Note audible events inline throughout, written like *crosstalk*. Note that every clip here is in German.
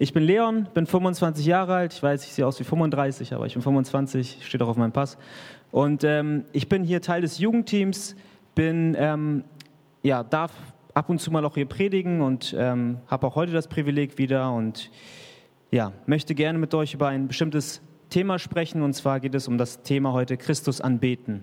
Ich bin Leon, bin 25 Jahre alt. Ich weiß, ich sehe aus wie 35, aber ich bin 25, steht auch auf meinem Pass. Und ähm, ich bin hier Teil des Jugendteams, bin, ähm, ja, darf ab und zu mal auch hier predigen und ähm, habe auch heute das Privileg wieder und ja, möchte gerne mit euch über ein bestimmtes Thema sprechen. Und zwar geht es um das Thema heute Christus anbeten.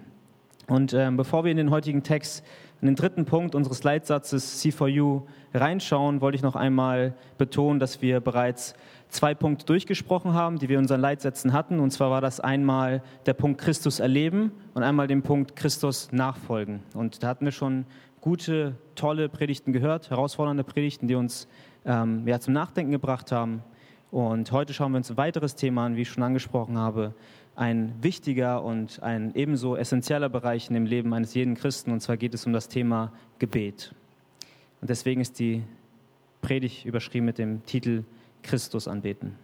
Und ähm, bevor wir in den heutigen Text, in den dritten Punkt unseres Leitsatzes C4U reinschauen, wollte ich noch einmal betonen, dass wir bereits zwei Punkte durchgesprochen haben, die wir in unseren Leitsätzen hatten. Und zwar war das einmal der Punkt Christus erleben und einmal den Punkt Christus nachfolgen. Und da hatten wir schon gute, tolle Predigten gehört, herausfordernde Predigten, die uns ähm, ja, zum Nachdenken gebracht haben. Und heute schauen wir uns ein weiteres Thema an, wie ich schon angesprochen habe, ein wichtiger und ein ebenso essentieller Bereich in dem Leben eines jeden Christen. Und zwar geht es um das Thema Gebet. Und deswegen ist die Predigt überschrieben mit dem Titel Christus anbeten.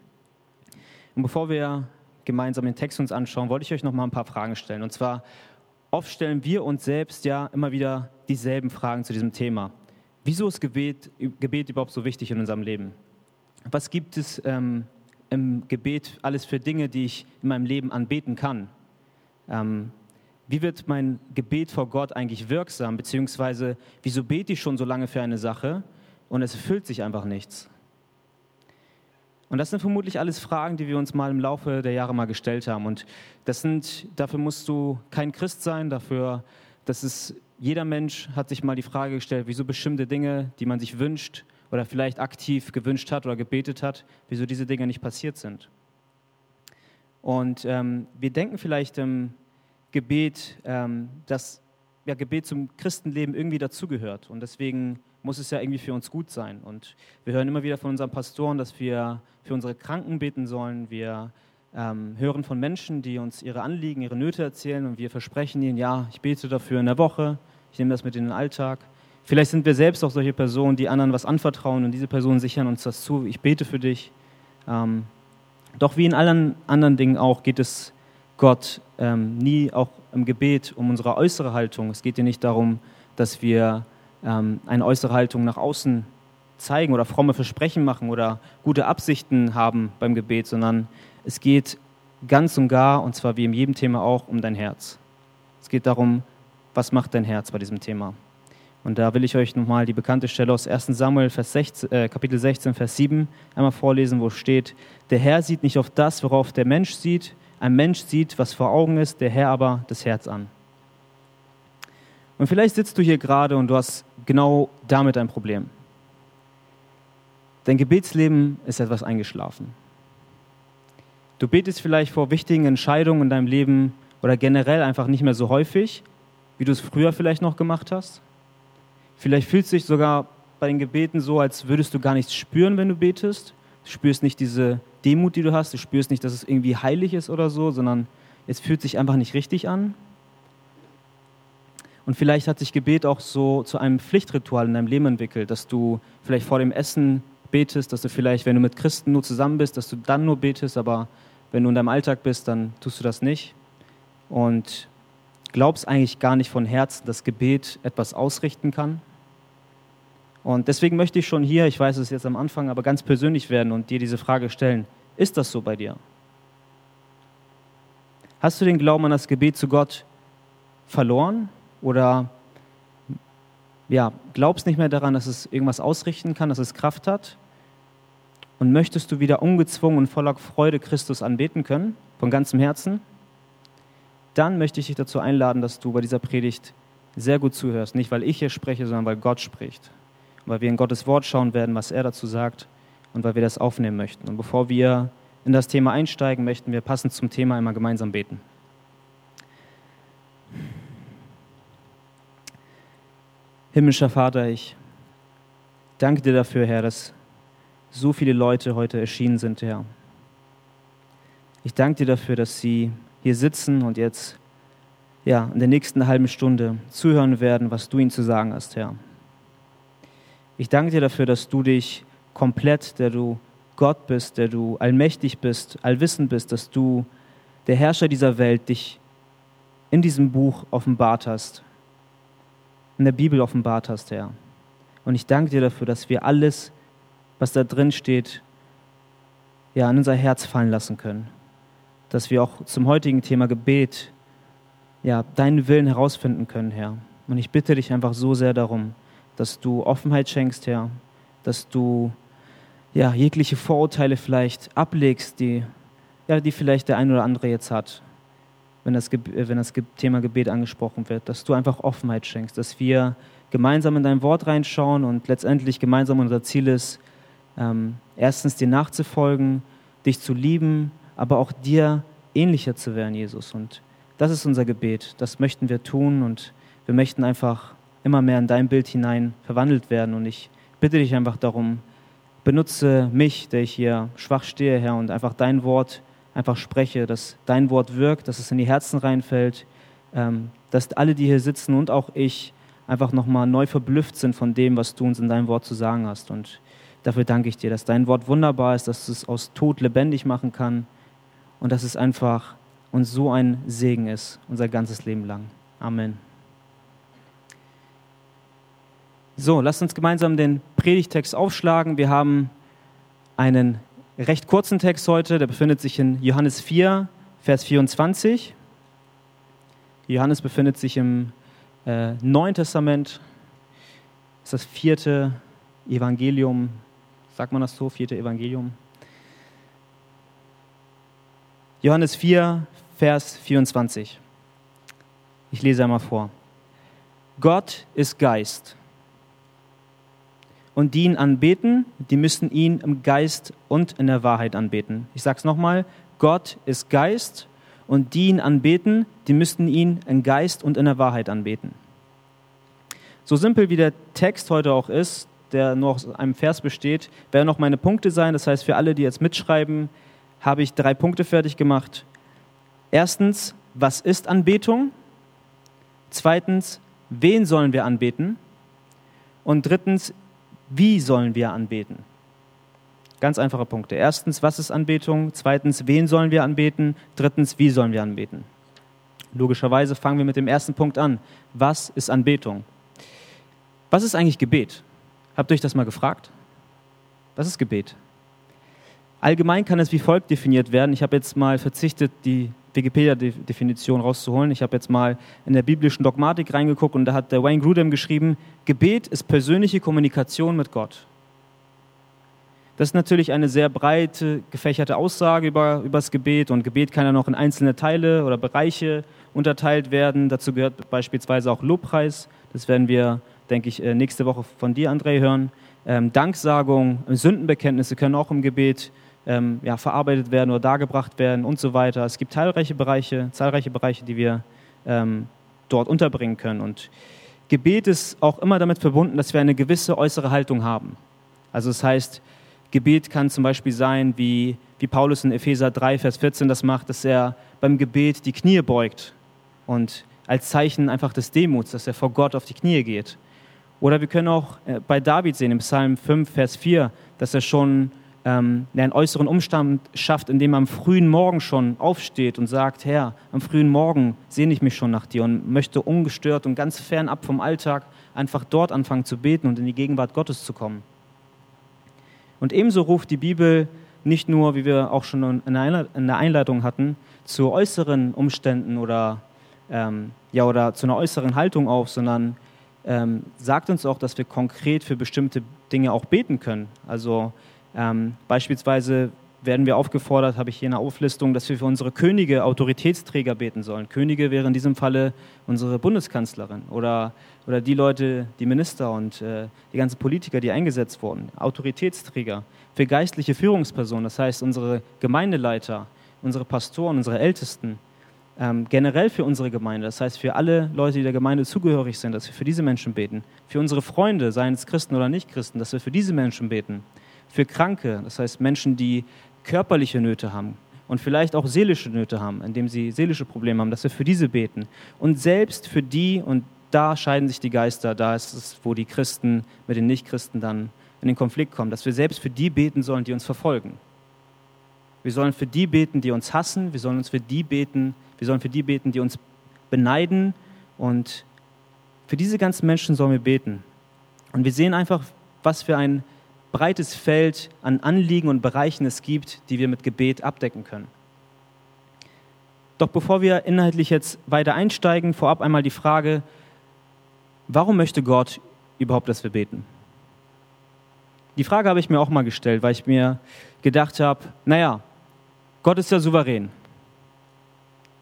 Und bevor wir gemeinsam den Text uns anschauen, wollte ich euch noch mal ein paar Fragen stellen. Und zwar, oft stellen wir uns selbst ja immer wieder dieselben Fragen zu diesem Thema. Wieso ist Gebet, Gebet überhaupt so wichtig in unserem Leben? Was gibt es ähm, im Gebet alles für Dinge, die ich in meinem Leben anbeten kann? Ähm, wie wird mein Gebet vor Gott eigentlich wirksam? Beziehungsweise, wieso bete ich schon so lange für eine Sache und es erfüllt sich einfach nichts? Und das sind vermutlich alles Fragen, die wir uns mal im Laufe der Jahre mal gestellt haben. Und das sind, dafür musst du kein Christ sein, dafür, das ist, jeder Mensch hat sich mal die Frage gestellt, wieso bestimmte Dinge, die man sich wünscht oder vielleicht aktiv gewünscht hat oder gebetet hat, wieso diese Dinge nicht passiert sind. Und ähm, wir denken vielleicht im Gebet, ähm, dass ja, Gebet zum Christenleben irgendwie dazugehört. Und deswegen muss es ja irgendwie für uns gut sein. Und wir hören immer wieder von unseren Pastoren, dass wir für unsere Kranken beten sollen. Wir ähm, hören von Menschen, die uns ihre Anliegen, ihre Nöte erzählen und wir versprechen ihnen, ja, ich bete dafür in der Woche, ich nehme das mit in den Alltag. Vielleicht sind wir selbst auch solche Personen, die anderen was anvertrauen und diese Personen sichern uns das zu. Ich bete für dich. Ähm, doch wie in allen anderen Dingen auch geht es Gott ähm, nie auch im Gebet um unsere äußere Haltung. Es geht dir nicht darum, dass wir ähm, eine äußere Haltung nach außen zeigen oder fromme Versprechen machen oder gute Absichten haben beim Gebet, sondern es geht ganz und gar, und zwar wie in jedem Thema auch, um dein Herz. Es geht darum, was macht dein Herz bei diesem Thema. Und da will ich euch nochmal die bekannte Stelle aus 1 Samuel Vers 16, äh, Kapitel 16, Vers 7 einmal vorlesen, wo steht, der Herr sieht nicht auf das, worauf der Mensch sieht, ein Mensch sieht, was vor Augen ist, der Herr aber das Herz an. Und vielleicht sitzt du hier gerade und du hast genau damit ein Problem. Dein Gebetsleben ist etwas eingeschlafen. Du betest vielleicht vor wichtigen Entscheidungen in deinem Leben oder generell einfach nicht mehr so häufig, wie du es früher vielleicht noch gemacht hast. Vielleicht fühlst du dich sogar bei den Gebeten so, als würdest du gar nichts spüren, wenn du betest. Du spürst nicht diese Demut, die du hast. Du spürst nicht, dass es irgendwie heilig ist oder so, sondern es fühlt sich einfach nicht richtig an. Und vielleicht hat sich Gebet auch so zu einem Pflichtritual in deinem Leben entwickelt, dass du vielleicht vor dem Essen betest, dass du vielleicht, wenn du mit Christen nur zusammen bist, dass du dann nur betest, aber wenn du in deinem Alltag bist, dann tust du das nicht. Und glaubst eigentlich gar nicht von Herzen, dass Gebet etwas ausrichten kann. Und deswegen möchte ich schon hier, ich weiß es jetzt am Anfang, aber ganz persönlich werden und dir diese Frage stellen, ist das so bei dir? Hast du den Glauben an das Gebet zu Gott verloren oder ja, glaubst nicht mehr daran, dass es irgendwas ausrichten kann, dass es Kraft hat? Und möchtest du wieder ungezwungen und voller Freude Christus anbeten können, von ganzem Herzen? Dann möchte ich dich dazu einladen, dass du bei dieser Predigt sehr gut zuhörst. Nicht, weil ich hier spreche, sondern weil Gott spricht weil wir in Gottes Wort schauen werden, was er dazu sagt und weil wir das aufnehmen möchten. Und bevor wir in das Thema einsteigen, möchten wir passend zum Thema einmal gemeinsam beten. Himmlischer Vater, ich danke dir dafür, Herr, dass so viele Leute heute erschienen sind, Herr. Ich danke dir dafür, dass sie hier sitzen und jetzt ja, in der nächsten halben Stunde zuhören werden, was du ihnen zu sagen hast, Herr. Ich danke dir dafür, dass du dich komplett, der du Gott bist, der du allmächtig bist, allwissend bist, dass du der Herrscher dieser Welt dich in diesem Buch offenbart hast, in der Bibel offenbart hast, Herr. Und ich danke dir dafür, dass wir alles, was da drin steht, ja, in unser Herz fallen lassen können. Dass wir auch zum heutigen Thema Gebet ja, deinen Willen herausfinden können, Herr. Und ich bitte dich einfach so sehr darum, dass du Offenheit schenkst, Herr, dass du ja, jegliche Vorurteile vielleicht ablegst, die, ja, die vielleicht der ein oder andere jetzt hat, wenn das, wenn das Thema Gebet angesprochen wird, dass du einfach Offenheit schenkst, dass wir gemeinsam in dein Wort reinschauen und letztendlich gemeinsam unser Ziel ist, ähm, erstens dir nachzufolgen, dich zu lieben, aber auch dir ähnlicher zu werden, Jesus. Und das ist unser Gebet, das möchten wir tun und wir möchten einfach immer mehr in dein Bild hinein verwandelt werden. Und ich bitte dich einfach darum, benutze mich, der ich hier schwach stehe, Herr, und einfach dein Wort einfach spreche, dass dein Wort wirkt, dass es in die Herzen reinfällt, ähm, dass alle, die hier sitzen und auch ich, einfach nochmal neu verblüfft sind von dem, was du uns in deinem Wort zu sagen hast. Und dafür danke ich dir, dass dein Wort wunderbar ist, dass es aus Tod lebendig machen kann und dass es einfach uns so ein Segen ist, unser ganzes Leben lang. Amen. So, lasst uns gemeinsam den Predigtext aufschlagen. Wir haben einen recht kurzen Text heute, der befindet sich in Johannes 4, Vers 24. Johannes befindet sich im äh, Neuen Testament, das ist das vierte Evangelium, sagt man das so, vierte Evangelium. Johannes 4, Vers 24. Ich lese einmal vor. Gott ist Geist und die ihn anbeten, die müssen ihn im Geist und in der Wahrheit anbeten. Ich sage es nochmal, Gott ist Geist und die ihn anbeten, die müssten ihn im Geist und in der Wahrheit anbeten. So simpel wie der Text heute auch ist, der nur aus einem Vers besteht, werden noch meine Punkte sein. Das heißt, für alle, die jetzt mitschreiben, habe ich drei Punkte fertig gemacht. Erstens, was ist Anbetung? Zweitens, wen sollen wir anbeten? Und drittens, wie sollen wir anbeten? Ganz einfache Punkte. Erstens, was ist Anbetung? Zweitens, wen sollen wir anbeten? Drittens, wie sollen wir anbeten? Logischerweise fangen wir mit dem ersten Punkt an. Was ist Anbetung? Was ist eigentlich Gebet? Habt ihr euch das mal gefragt? Was ist Gebet? Allgemein kann es wie folgt definiert werden. Ich habe jetzt mal verzichtet, die Wikipedia-Definition rauszuholen. Ich habe jetzt mal in der biblischen Dogmatik reingeguckt und da hat der Wayne Grudem geschrieben, Gebet ist persönliche Kommunikation mit Gott. Das ist natürlich eine sehr breite, gefächerte Aussage über, über das Gebet und Gebet kann ja noch in einzelne Teile oder Bereiche unterteilt werden. Dazu gehört beispielsweise auch Lobpreis. Das werden wir, denke ich, äh, nächste Woche von dir, André, hören. Ähm, Danksagung, Sündenbekenntnisse können auch im Gebet ähm, ja, verarbeitet werden oder dargebracht werden und so weiter. Es gibt zahlreiche Bereiche, zahlreiche Bereiche, die wir ähm, dort unterbringen können. Und Gebet ist auch immer damit verbunden, dass wir eine gewisse äußere Haltung haben. Also das heißt, Gebet kann zum Beispiel sein, wie, wie Paulus in Epheser 3, Vers 14 das macht, dass er beim Gebet die Knie beugt und als Zeichen einfach des Demuts, dass er vor Gott auf die Knie geht. Oder wir können auch äh, bei David sehen, im Psalm 5, Vers 4, dass er schon ähm, einen äußeren Umstand schafft, indem er am frühen Morgen schon aufsteht und sagt, Herr, am frühen Morgen sehne ich mich schon nach dir und möchte ungestört und ganz fernab vom Alltag einfach dort anfangen zu beten und in die Gegenwart Gottes zu kommen. Und ebenso ruft die Bibel nicht nur, wie wir auch schon in der Einleitung hatten, zu äußeren Umständen oder, ähm, ja, oder zu einer äußeren Haltung auf, sondern ähm, sagt uns auch, dass wir konkret für bestimmte Dinge auch beten können. Also ähm, beispielsweise werden wir aufgefordert, habe ich hier eine Auflistung, dass wir für unsere Könige Autoritätsträger beten sollen. Könige wären in diesem Falle unsere Bundeskanzlerin oder, oder die Leute, die Minister und äh, die ganzen Politiker, die eingesetzt wurden. Autoritätsträger. Für geistliche Führungspersonen, das heißt unsere Gemeindeleiter, unsere Pastoren, unsere Ältesten. Ähm, generell für unsere Gemeinde, das heißt für alle Leute, die der Gemeinde zugehörig sind, dass wir für diese Menschen beten. Für unsere Freunde, seien es Christen oder nicht Christen, dass wir für diese Menschen beten für Kranke, das heißt Menschen, die körperliche Nöte haben und vielleicht auch seelische Nöte haben, indem sie seelische Probleme haben, dass wir für diese beten. Und selbst für die, und da scheiden sich die Geister, da ist es, wo die Christen mit den Nichtchristen dann in den Konflikt kommen, dass wir selbst für die beten sollen, die uns verfolgen. Wir sollen für die beten, die uns hassen, wir sollen uns für die beten, wir sollen für die beten, die uns beneiden und für diese ganzen Menschen sollen wir beten. Und wir sehen einfach, was für ein breites Feld an Anliegen und Bereichen es gibt, die wir mit Gebet abdecken können. Doch bevor wir inhaltlich jetzt weiter einsteigen, vorab einmal die Frage, warum möchte Gott überhaupt, dass wir beten? Die Frage habe ich mir auch mal gestellt, weil ich mir gedacht habe, naja, Gott ist ja souverän.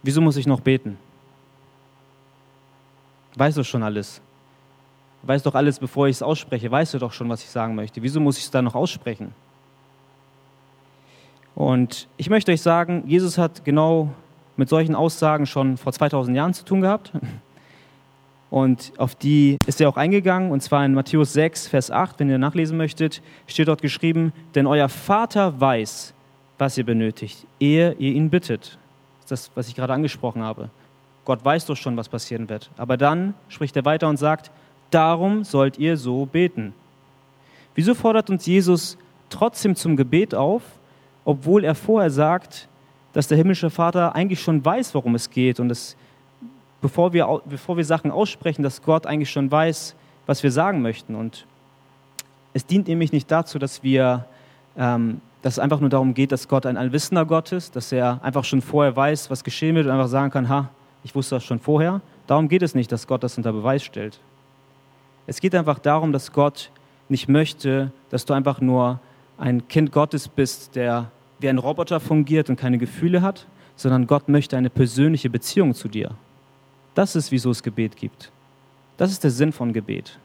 Wieso muss ich noch beten? Weißt du schon alles? Weißt doch alles, bevor ich es ausspreche. Weißt du doch schon, was ich sagen möchte. Wieso muss ich es dann noch aussprechen? Und ich möchte euch sagen, Jesus hat genau mit solchen Aussagen schon vor 2000 Jahren zu tun gehabt. *laughs* Und auf die ist er auch eingegangen, und zwar in Matthäus 6, Vers 8, wenn ihr nachlesen möchtet, steht dort geschrieben, denn euer Vater weiß, was ihr benötigt, ehe ihr ihn bittet. Das ist das, was ich gerade angesprochen habe. Gott weiß doch schon, was passieren wird. Aber dann spricht er weiter und sagt, darum sollt ihr so beten. Wieso fordert uns Jesus trotzdem zum Gebet auf, obwohl er vorher sagt, dass der himmlische Vater eigentlich schon weiß, worum es geht und es, bevor, wir, bevor wir Sachen aussprechen, dass Gott eigentlich schon weiß, was wir sagen möchten. Und es dient nämlich nicht dazu, dass wir, ähm, dass es einfach nur darum geht, dass Gott ein allwissender Gott ist, dass er einfach schon vorher weiß, was geschehen wird und einfach sagen kann, ha, ich wusste das schon vorher. Darum geht es nicht, dass Gott das unter Beweis stellt. Es geht einfach darum, dass Gott nicht möchte, dass du einfach nur ein Kind Gottes bist, der wie ein Roboter fungiert und keine Gefühle hat, sondern Gott möchte eine persönliche Beziehung zu dir. Das ist, wieso es Gebet gibt. Das ist der Sinn von Gebet.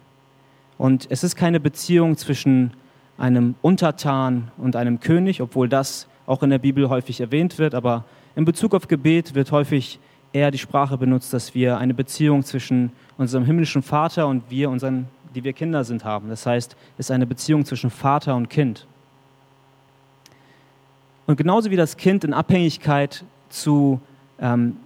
Und es ist keine Beziehung zwischen einem Untertan und einem König, obwohl das auch in der Bibel häufig erwähnt wird, aber in Bezug auf Gebet wird häufig eher die Sprache benutzt, dass wir eine Beziehung zwischen unserem himmlischen Vater und wir, unseren, die wir Kinder sind, haben. Das heißt, es ist eine Beziehung zwischen Vater und Kind. Und genauso wie das Kind in Abhängigkeit zu, ähm,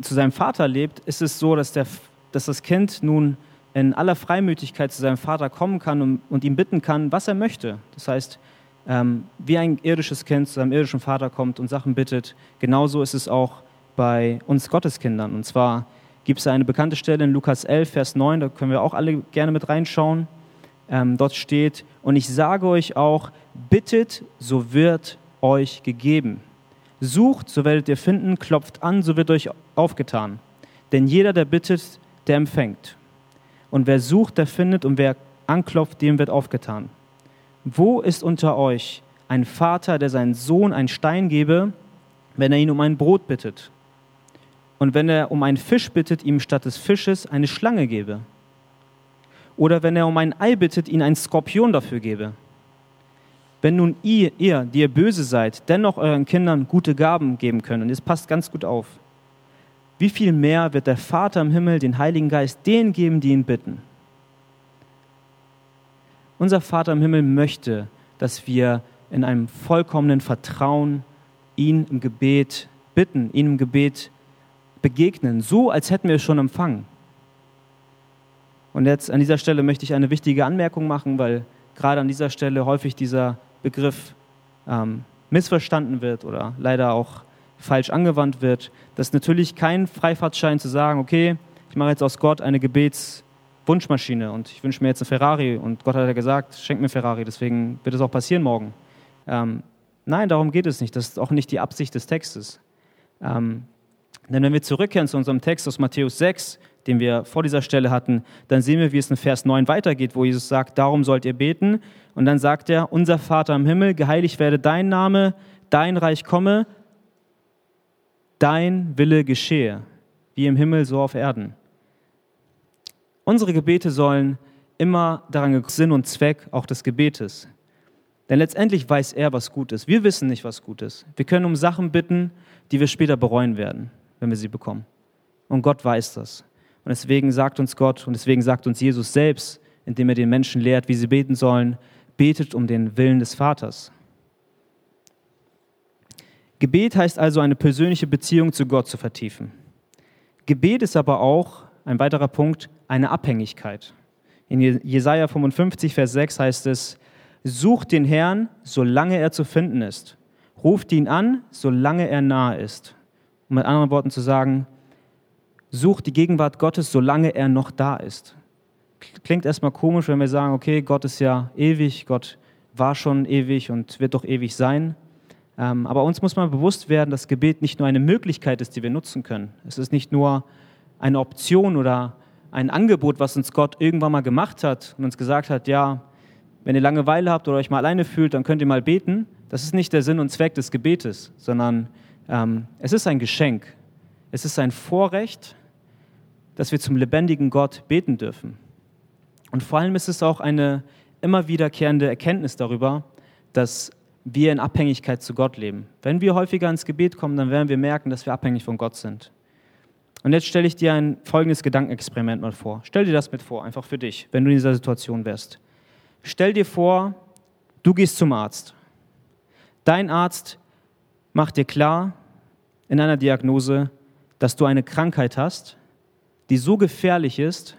zu seinem Vater lebt, ist es so, dass, der, dass das Kind nun in aller Freimütigkeit zu seinem Vater kommen kann und, und ihm bitten kann, was er möchte. Das heißt, ähm, wie ein irdisches Kind zu seinem irdischen Vater kommt und Sachen bittet, genauso ist es auch bei uns Gotteskindern. Und zwar gibt es eine bekannte Stelle in Lukas 11, Vers 9, da können wir auch alle gerne mit reinschauen. Ähm, dort steht, und ich sage euch auch, bittet, so wird euch gegeben. Sucht, so werdet ihr finden, klopft an, so wird euch aufgetan. Denn jeder, der bittet, der empfängt. Und wer sucht, der findet, und wer anklopft, dem wird aufgetan. Wo ist unter euch ein Vater, der seinen Sohn einen Stein gebe, wenn er ihn um ein Brot bittet? Und wenn er um einen Fisch bittet, ihm statt des Fisches eine Schlange gebe? Oder wenn er um ein Ei bittet, ihn einen Skorpion dafür gebe? Wenn nun ihr, ihr, die ihr böse seid, dennoch euren Kindern gute Gaben geben könnt, und es passt ganz gut auf, wie viel mehr wird der Vater im Himmel den Heiligen Geist denen geben, die ihn bitten? Unser Vater im Himmel möchte, dass wir in einem vollkommenen Vertrauen ihn im Gebet bitten, ihn im Gebet begegnen, so als hätten wir es schon empfangen. Und jetzt an dieser Stelle möchte ich eine wichtige Anmerkung machen, weil gerade an dieser Stelle häufig dieser Begriff ähm, missverstanden wird oder leider auch falsch angewandt wird, das ist natürlich kein Freifahrtschein zu sagen, okay, ich mache jetzt aus Gott eine Gebetswunschmaschine und ich wünsche mir jetzt eine Ferrari und Gott hat ja gesagt, schenk mir Ferrari, deswegen wird es auch passieren morgen. Ähm, nein, darum geht es nicht. Das ist auch nicht die Absicht des Textes. Ähm, denn wenn wir zurückkehren zu unserem Text aus Matthäus 6, den wir vor dieser Stelle hatten, dann sehen wir, wie es in Vers 9 weitergeht, wo Jesus sagt, darum sollt ihr beten. Und dann sagt er, unser Vater im Himmel, geheiligt werde dein Name, dein Reich komme, dein Wille geschehe, wie im Himmel so auf Erden. Unsere Gebete sollen immer daran Sinn und Zweck auch des Gebetes. Denn letztendlich weiß er, was gut ist. Wir wissen nicht, was gut ist. Wir können um Sachen bitten, die wir später bereuen werden, wenn wir sie bekommen. Und Gott weiß das. Und deswegen sagt uns Gott und deswegen sagt uns Jesus selbst, indem er den Menschen lehrt, wie sie beten sollen, betet um den Willen des Vaters. Gebet heißt also, eine persönliche Beziehung zu Gott zu vertiefen. Gebet ist aber auch, ein weiterer Punkt, eine Abhängigkeit. In Jesaja 55, Vers 6 heißt es: Sucht den Herrn, solange er zu finden ist. Ruft ihn an, solange er nahe ist. Um mit anderen Worten zu sagen, sucht die Gegenwart Gottes, solange er noch da ist. Klingt erstmal komisch, wenn wir sagen, okay, Gott ist ja ewig, Gott war schon ewig und wird doch ewig sein. Ähm, aber uns muss mal bewusst werden, dass Gebet nicht nur eine Möglichkeit ist, die wir nutzen können. Es ist nicht nur eine Option oder ein Angebot, was uns Gott irgendwann mal gemacht hat und uns gesagt hat, ja, wenn ihr Langeweile habt oder euch mal alleine fühlt, dann könnt ihr mal beten. Das ist nicht der Sinn und Zweck des Gebetes, sondern ähm, es ist ein Geschenk. Es ist ein Vorrecht, dass wir zum lebendigen Gott beten dürfen. Und vor allem ist es auch eine immer wiederkehrende Erkenntnis darüber, dass wir in Abhängigkeit zu Gott leben. Wenn wir häufiger ins Gebet kommen, dann werden wir merken, dass wir abhängig von Gott sind. Und jetzt stelle ich dir ein folgendes Gedankenexperiment mal vor. Stell dir das mit vor, einfach für dich, wenn du in dieser Situation wärst. Stell dir vor, du gehst zum Arzt. Dein Arzt macht dir klar in einer Diagnose, dass du eine Krankheit hast, die so gefährlich ist,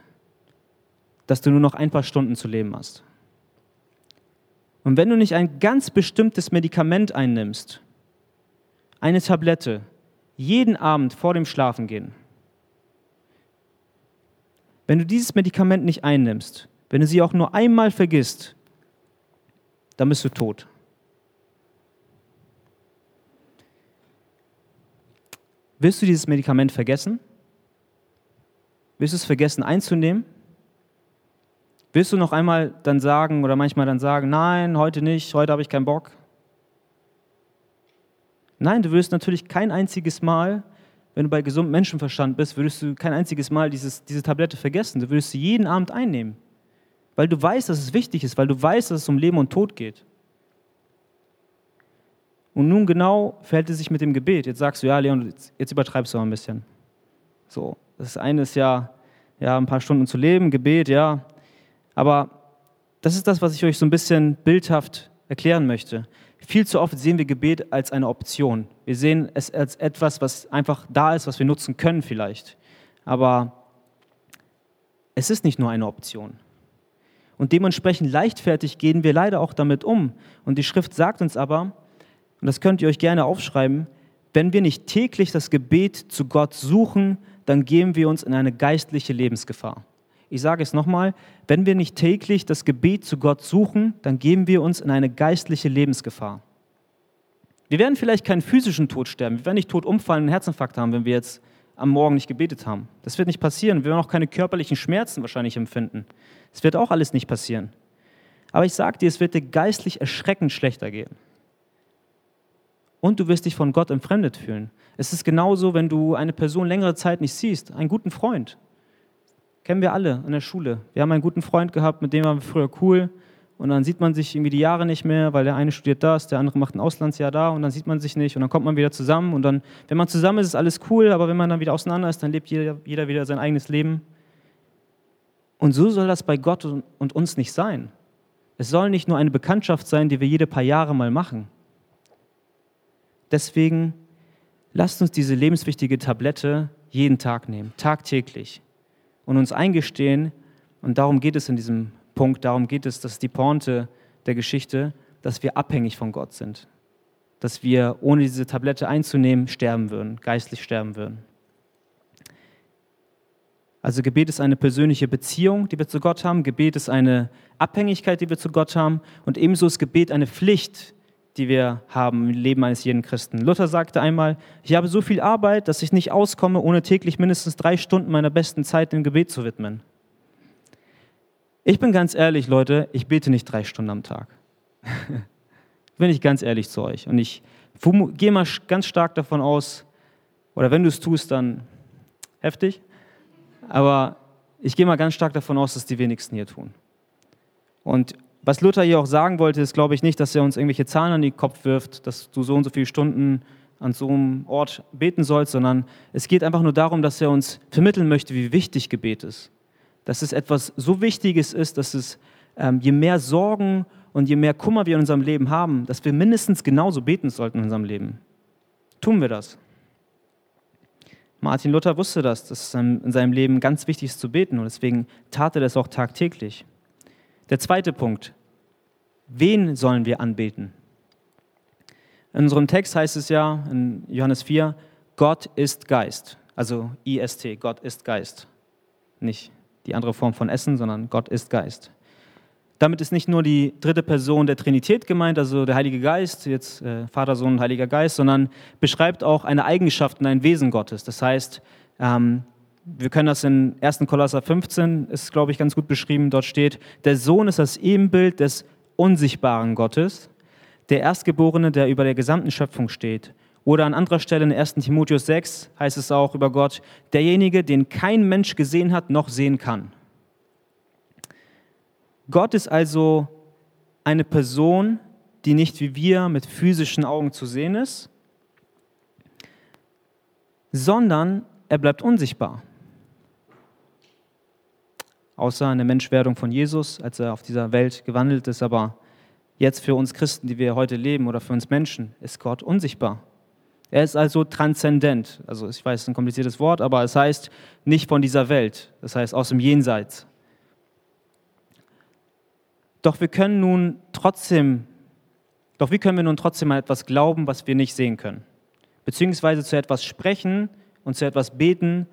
dass du nur noch ein paar Stunden zu leben hast. Und wenn du nicht ein ganz bestimmtes Medikament einnimmst, eine Tablette, jeden Abend vor dem Schlafengehen, wenn du dieses Medikament nicht einnimmst, wenn du sie auch nur einmal vergisst, dann bist du tot. Willst du dieses Medikament vergessen? Willst du es vergessen einzunehmen? Willst du noch einmal dann sagen oder manchmal dann sagen, nein, heute nicht, heute habe ich keinen Bock? Nein, du wirst natürlich kein einziges Mal, wenn du bei gesundem Menschenverstand bist, würdest du kein einziges Mal dieses, diese Tablette vergessen. Du würdest sie jeden Abend einnehmen, weil du weißt, dass es wichtig ist, weil du weißt, dass es um Leben und Tod geht. Und nun genau verhält es sich mit dem Gebet. Jetzt sagst du, ja, Leon, jetzt, jetzt übertreibst du mal ein bisschen. So, das eine ist ja, ja, ein paar Stunden zu leben, Gebet, ja, aber das ist das, was ich euch so ein bisschen bildhaft erklären möchte. Viel zu oft sehen wir Gebet als eine Option. Wir sehen es als etwas, was einfach da ist, was wir nutzen können vielleicht. Aber es ist nicht nur eine Option. Und dementsprechend leichtfertig gehen wir leider auch damit um. Und die Schrift sagt uns aber, und das könnt ihr euch gerne aufschreiben, wenn wir nicht täglich das Gebet zu Gott suchen, dann geben wir uns in eine geistliche Lebensgefahr. Ich sage es nochmal, wenn wir nicht täglich das Gebet zu Gott suchen, dann geben wir uns in eine geistliche Lebensgefahr. Wir werden vielleicht keinen physischen Tod sterben, wir werden nicht tot umfallen und einen Herzinfarkt haben, wenn wir jetzt am Morgen nicht gebetet haben. Das wird nicht passieren. Wir werden auch keine körperlichen Schmerzen wahrscheinlich empfinden. Das wird auch alles nicht passieren. Aber ich sage dir, es wird dir geistlich erschreckend schlechter gehen. Und du wirst dich von Gott entfremdet fühlen. Es ist genauso, wenn du eine Person längere Zeit nicht siehst, einen guten Freund. Kennen wir alle in der Schule. Wir haben einen guten Freund gehabt, mit dem waren wir früher cool. Und dann sieht man sich irgendwie die Jahre nicht mehr, weil der eine studiert das, der andere macht ein Auslandsjahr da und dann sieht man sich nicht und dann kommt man wieder zusammen und dann, wenn man zusammen ist, ist alles cool, aber wenn man dann wieder auseinander ist, dann lebt jeder, jeder wieder sein eigenes Leben. Und so soll das bei Gott und uns nicht sein. Es soll nicht nur eine Bekanntschaft sein, die wir jede paar Jahre mal machen. Deswegen lasst uns diese lebenswichtige Tablette jeden Tag nehmen, tagtäglich und uns eingestehen, und darum geht es in diesem Punkt, darum geht es, das ist die Pointe der Geschichte, dass wir abhängig von Gott sind. Dass wir ohne diese Tablette einzunehmen sterben würden, geistlich sterben würden. Also Gebet ist eine persönliche Beziehung, die wir zu Gott haben. Gebet ist eine Abhängigkeit, die wir zu Gott haben. Und ebenso ist Gebet eine Pflicht, die wir haben im Leben eines jeden Christen. Luther sagte einmal, ich habe so viel Arbeit, dass ich nicht auskomme, ohne täglich mindestens drei Stunden meiner besten Zeit dem Gebet zu widmen. Ich bin ganz ehrlich, Leute, ich bete nicht drei Stunden am Tag. *laughs* bin ich ganz ehrlich zu euch. Und ich gehe mal ganz stark davon aus, oder wenn du es tust, dann heftig, aber ich gehe mal ganz stark davon aus, dass die wenigsten hier tun. Und was Luther hier auch sagen wollte, ist, glaube ich, nicht, dass er uns irgendwelche Zahlen an den Kopf wirft, dass du so und so viele Stunden an so einem Ort beten sollst, sondern es geht einfach nur darum, dass er uns vermitteln möchte, wie wichtig Gebet ist. Dass es etwas so Wichtiges ist, dass es ähm, je mehr Sorgen und je mehr Kummer wir in unserem Leben haben, dass wir mindestens genauso beten sollten in unserem Leben. Tun wir das? Martin Luther wusste das, dass es in seinem Leben ganz wichtig ist zu beten und deswegen tat er das auch tagtäglich. Der zweite Punkt. Wen sollen wir anbeten? In unserem Text heißt es ja in Johannes 4, Gott ist Geist. Also IST, Gott ist Geist. Nicht die andere Form von Essen, sondern Gott ist Geist. Damit ist nicht nur die dritte Person der Trinität gemeint, also der Heilige Geist, jetzt äh, Vater, Sohn Heiliger Geist, sondern beschreibt auch eine Eigenschaft und ein Wesen Gottes. Das heißt, ähm, wir können das in 1. Kolosser 15, ist glaube ich ganz gut beschrieben, dort steht, der Sohn ist das Ebenbild des unsichtbaren Gottes, der Erstgeborene, der über der gesamten Schöpfung steht. Oder an anderer Stelle in 1. Timotheus 6 heißt es auch über Gott, derjenige, den kein Mensch gesehen hat, noch sehen kann. Gott ist also eine Person, die nicht wie wir mit physischen Augen zu sehen ist, sondern er bleibt unsichtbar. Außer in der Menschwerdung von Jesus, als er auf dieser Welt gewandelt ist, aber jetzt für uns Christen, die wir heute leben oder für uns Menschen, ist Gott unsichtbar. Er ist also transzendent. Also ich weiß, es ist ein kompliziertes Wort, aber es heißt nicht von dieser Welt. Das heißt aus dem Jenseits. Doch wir können nun trotzdem, doch wie können wir nun trotzdem an etwas glauben, was wir nicht sehen können? Beziehungsweise zu etwas sprechen und zu etwas beten,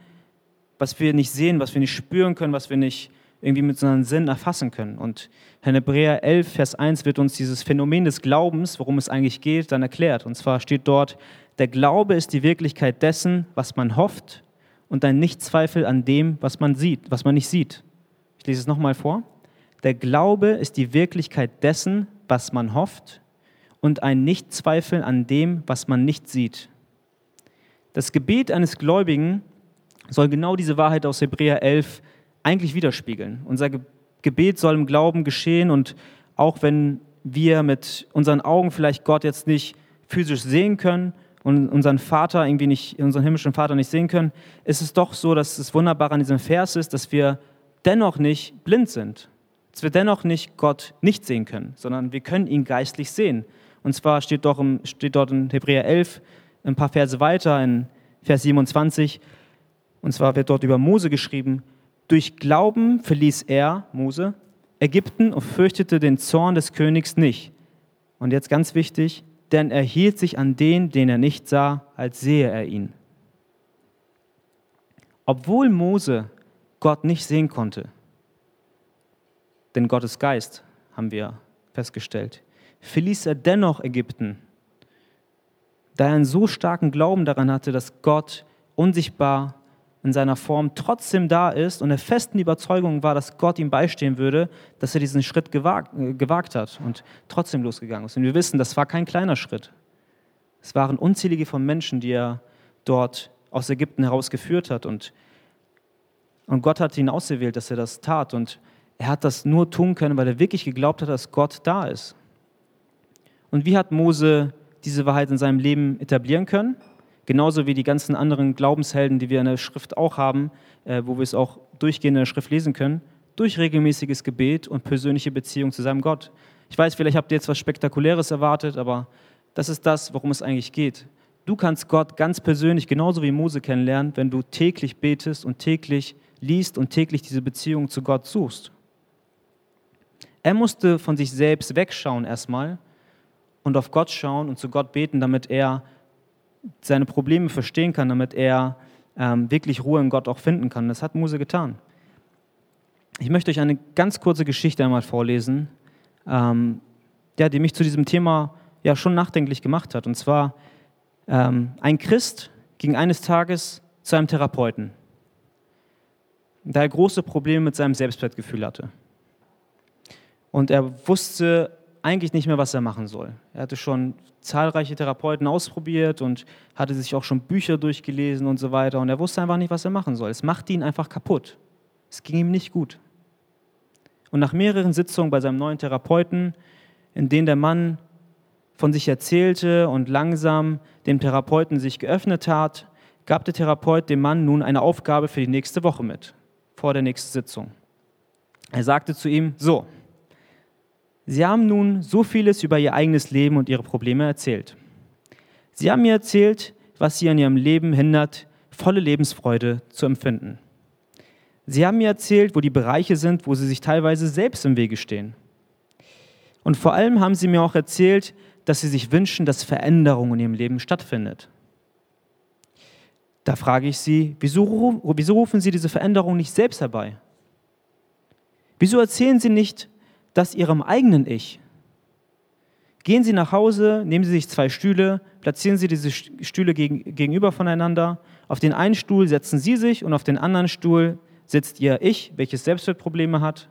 was wir nicht sehen, was wir nicht spüren können, was wir nicht irgendwie mit unseren Sinn erfassen können. Und in Hebräer 11, Vers 1 wird uns dieses Phänomen des Glaubens, worum es eigentlich geht, dann erklärt. Und zwar steht dort, der Glaube ist die Wirklichkeit dessen, was man hofft und ein Nichtzweifel an dem, was man sieht, was man nicht sieht. Ich lese es nochmal vor. Der Glaube ist die Wirklichkeit dessen, was man hofft, und ein Nichtzweifeln an dem, was man nicht sieht. Das Gebet eines Gläubigen soll genau diese Wahrheit aus Hebräer 11 eigentlich widerspiegeln. Unser Gebet soll im Glauben geschehen und auch wenn wir mit unseren Augen vielleicht Gott jetzt nicht physisch sehen können und unseren Vater irgendwie nicht, unseren himmlischen Vater nicht sehen können, ist es doch so, dass es wunderbar an diesem Vers ist, dass wir dennoch nicht blind sind dass wir dennoch nicht Gott nicht sehen können, sondern wir können ihn geistlich sehen. Und zwar steht, doch im, steht dort in Hebräer 11 ein paar Verse weiter, in Vers 27, und zwar wird dort über Mose geschrieben, durch Glauben verließ er, Mose, Ägypten und fürchtete den Zorn des Königs nicht. Und jetzt ganz wichtig, denn er hielt sich an den, den er nicht sah, als sehe er ihn. Obwohl Mose Gott nicht sehen konnte, denn Gottes Geist, haben wir festgestellt, verließ er dennoch Ägypten, da er einen so starken Glauben daran hatte, dass Gott unsichtbar in seiner Form trotzdem da ist und er festen Überzeugung war, dass Gott ihm beistehen würde, dass er diesen Schritt gewagt, äh, gewagt hat und trotzdem losgegangen ist. Und wir wissen, das war kein kleiner Schritt. Es waren unzählige von Menschen, die er dort aus Ägypten herausgeführt hat und, und Gott hat ihn ausgewählt, dass er das tat und er hat das nur tun können, weil er wirklich geglaubt hat, dass Gott da ist. Und wie hat Mose diese Wahrheit in seinem Leben etablieren können? Genauso wie die ganzen anderen Glaubenshelden, die wir in der Schrift auch haben, äh, wo wir es auch durchgehend in der Schrift lesen können, durch regelmäßiges Gebet und persönliche Beziehung zu seinem Gott. Ich weiß, vielleicht habt ihr jetzt was Spektakuläres erwartet, aber das ist das, worum es eigentlich geht. Du kannst Gott ganz persönlich, genauso wie Mose kennenlernen, wenn du täglich betest und täglich liest und täglich diese Beziehung zu Gott suchst. Er musste von sich selbst wegschauen erstmal und auf Gott schauen und zu Gott beten, damit er seine Probleme verstehen kann, damit er ähm, wirklich Ruhe in Gott auch finden kann. Das hat Mose getan. Ich möchte euch eine ganz kurze Geschichte einmal vorlesen, ähm, ja, die mich zu diesem Thema ja schon nachdenklich gemacht hat. Und zwar, ähm, ein Christ ging eines Tages zu einem Therapeuten, da er große Probleme mit seinem Selbstwertgefühl hatte und er wusste eigentlich nicht mehr, was er machen soll. Er hatte schon zahlreiche Therapeuten ausprobiert und hatte sich auch schon Bücher durchgelesen und so weiter und er wusste einfach nicht, was er machen soll. Es machte ihn einfach kaputt. Es ging ihm nicht gut. Und nach mehreren Sitzungen bei seinem neuen Therapeuten, in denen der Mann von sich erzählte und langsam dem Therapeuten sich geöffnet hat, gab der Therapeut dem Mann nun eine Aufgabe für die nächste Woche mit, vor der nächsten Sitzung. Er sagte zu ihm, so, Sie haben nun so vieles über Ihr eigenes Leben und Ihre Probleme erzählt. Sie haben mir erzählt, was Sie an Ihrem Leben hindert, volle Lebensfreude zu empfinden. Sie haben mir erzählt, wo die Bereiche sind, wo Sie sich teilweise selbst im Wege stehen. Und vor allem haben Sie mir auch erzählt, dass Sie sich wünschen, dass Veränderung in Ihrem Leben stattfindet. Da frage ich Sie, wieso, wieso rufen Sie diese Veränderung nicht selbst herbei? Wieso erzählen Sie nicht, das Ihrem eigenen Ich. Gehen Sie nach Hause, nehmen Sie sich zwei Stühle, platzieren Sie diese Stühle gegenüber voneinander. Auf den einen Stuhl setzen Sie sich und auf den anderen Stuhl sitzt Ihr Ich, welches Selbstwertprobleme hat.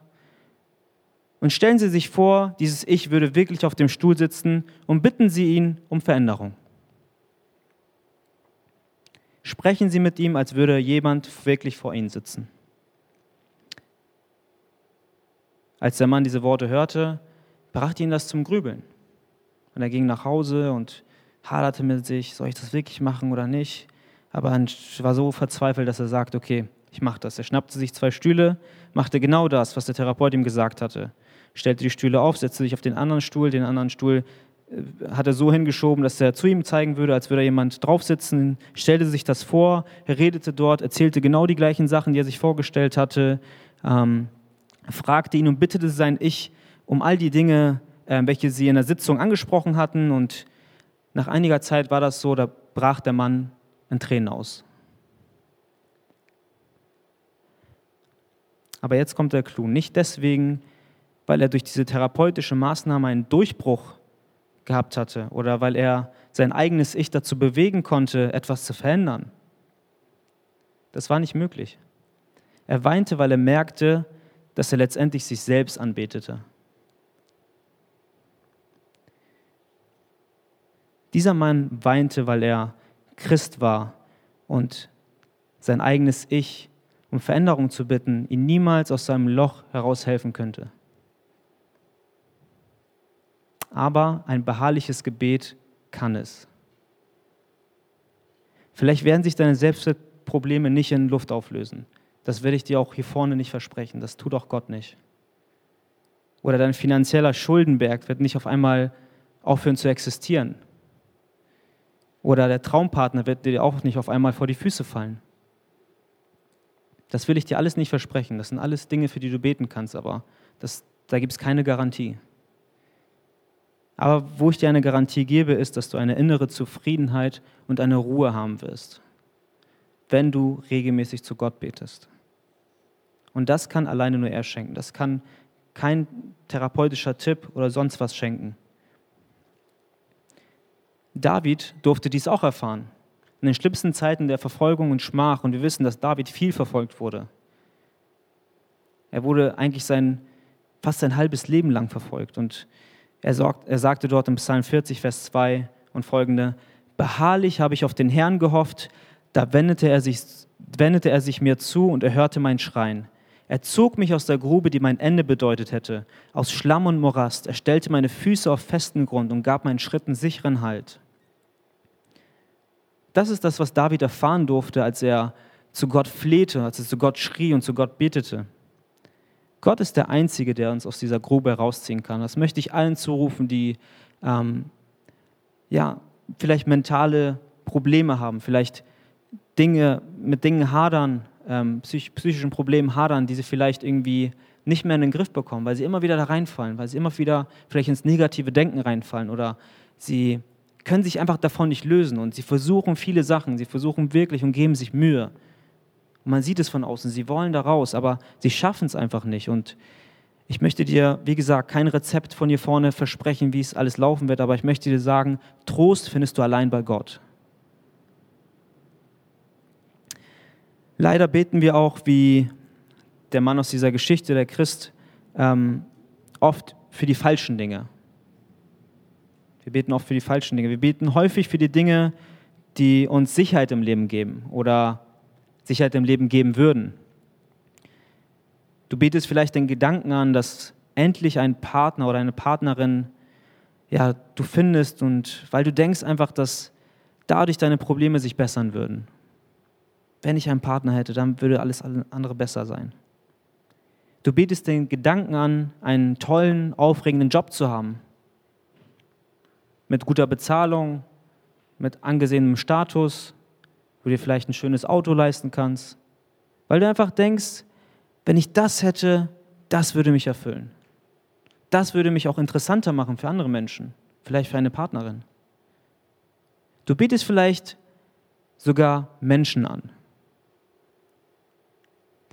Und stellen Sie sich vor, dieses Ich würde wirklich auf dem Stuhl sitzen und bitten Sie ihn um Veränderung. Sprechen Sie mit ihm, als würde jemand wirklich vor Ihnen sitzen. Als der Mann diese Worte hörte, brachte ihn das zum Grübeln. Und er ging nach Hause und haderte mit sich, soll ich das wirklich machen oder nicht? Aber er war so verzweifelt, dass er sagte, okay, ich mache das. Er schnappte sich zwei Stühle, machte genau das, was der Therapeut ihm gesagt hatte. Stellte die Stühle auf, setzte sich auf den anderen Stuhl, den anderen Stuhl äh, hat er so hingeschoben, dass er zu ihm zeigen würde, als würde jemand draufsitzen, stellte sich das vor, redete dort, erzählte genau die gleichen Sachen, die er sich vorgestellt hatte, ähm, fragte ihn und bittete sein Ich um all die Dinge, äh, welche sie in der Sitzung angesprochen hatten. Und nach einiger Zeit war das so, da brach der Mann in Tränen aus. Aber jetzt kommt der Clou. Nicht deswegen, weil er durch diese therapeutische Maßnahme einen Durchbruch gehabt hatte oder weil er sein eigenes Ich dazu bewegen konnte, etwas zu verändern. Das war nicht möglich. Er weinte, weil er merkte, dass er letztendlich sich selbst anbetete. Dieser Mann weinte, weil er Christ war und sein eigenes Ich um Veränderung zu bitten, ihn niemals aus seinem Loch heraushelfen könnte. Aber ein beharrliches Gebet kann es. Vielleicht werden sich deine Selbstprobleme nicht in Luft auflösen. Das werde ich dir auch hier vorne nicht versprechen. Das tut auch Gott nicht. Oder dein finanzieller Schuldenberg wird nicht auf einmal aufhören zu existieren. Oder der Traumpartner wird dir auch nicht auf einmal vor die Füße fallen. Das will ich dir alles nicht versprechen. Das sind alles Dinge, für die du beten kannst, aber das, da gibt es keine Garantie. Aber wo ich dir eine Garantie gebe, ist, dass du eine innere Zufriedenheit und eine Ruhe haben wirst, wenn du regelmäßig zu Gott betest. Und das kann alleine nur er schenken. Das kann kein therapeutischer Tipp oder sonst was schenken. David durfte dies auch erfahren. In den schlimmsten Zeiten der Verfolgung und Schmach. Und wir wissen, dass David viel verfolgt wurde. Er wurde eigentlich sein, fast sein halbes Leben lang verfolgt. Und er, sorgt, er sagte dort im Psalm 40, Vers 2 und folgende, Beharrlich habe ich auf den Herrn gehofft, da wendete er sich, wendete er sich mir zu und er hörte mein Schreien. Er zog mich aus der Grube, die mein Ende bedeutet hätte, aus Schlamm und Morast. Er stellte meine Füße auf festen Grund und gab meinen Schritten sicheren Halt. Das ist das, was David erfahren durfte, als er zu Gott flehte, als er zu Gott schrie und zu Gott betete. Gott ist der Einzige, der uns aus dieser Grube herausziehen kann. Das möchte ich allen zurufen, die ähm, ja, vielleicht mentale Probleme haben, vielleicht Dinge, mit Dingen hadern, ähm, psych psychischen Problemen hadern, die sie vielleicht irgendwie nicht mehr in den Griff bekommen, weil sie immer wieder da reinfallen, weil sie immer wieder vielleicht ins negative Denken reinfallen oder sie können sich einfach davon nicht lösen und sie versuchen viele Sachen, sie versuchen wirklich und geben sich Mühe. Und man sieht es von außen, sie wollen da raus, aber sie schaffen es einfach nicht. Und ich möchte dir, wie gesagt, kein Rezept von hier vorne versprechen, wie es alles laufen wird, aber ich möchte dir sagen, Trost findest du allein bei Gott. Leider beten wir auch, wie der Mann aus dieser Geschichte, der Christ, ähm, oft für die falschen Dinge. Wir beten oft für die falschen Dinge. Wir beten häufig für die Dinge, die uns Sicherheit im Leben geben oder Sicherheit im Leben geben würden. Du betest vielleicht den Gedanken an, dass endlich ein Partner oder eine Partnerin ja, du findest und weil du denkst einfach, dass dadurch deine Probleme sich bessern würden wenn ich einen Partner hätte, dann würde alles andere besser sein. Du betest den Gedanken an, einen tollen, aufregenden Job zu haben. Mit guter Bezahlung, mit angesehenem Status, wo du dir vielleicht ein schönes Auto leisten kannst. Weil du einfach denkst, wenn ich das hätte, das würde mich erfüllen. Das würde mich auch interessanter machen für andere Menschen, vielleicht für eine Partnerin. Du betest vielleicht sogar Menschen an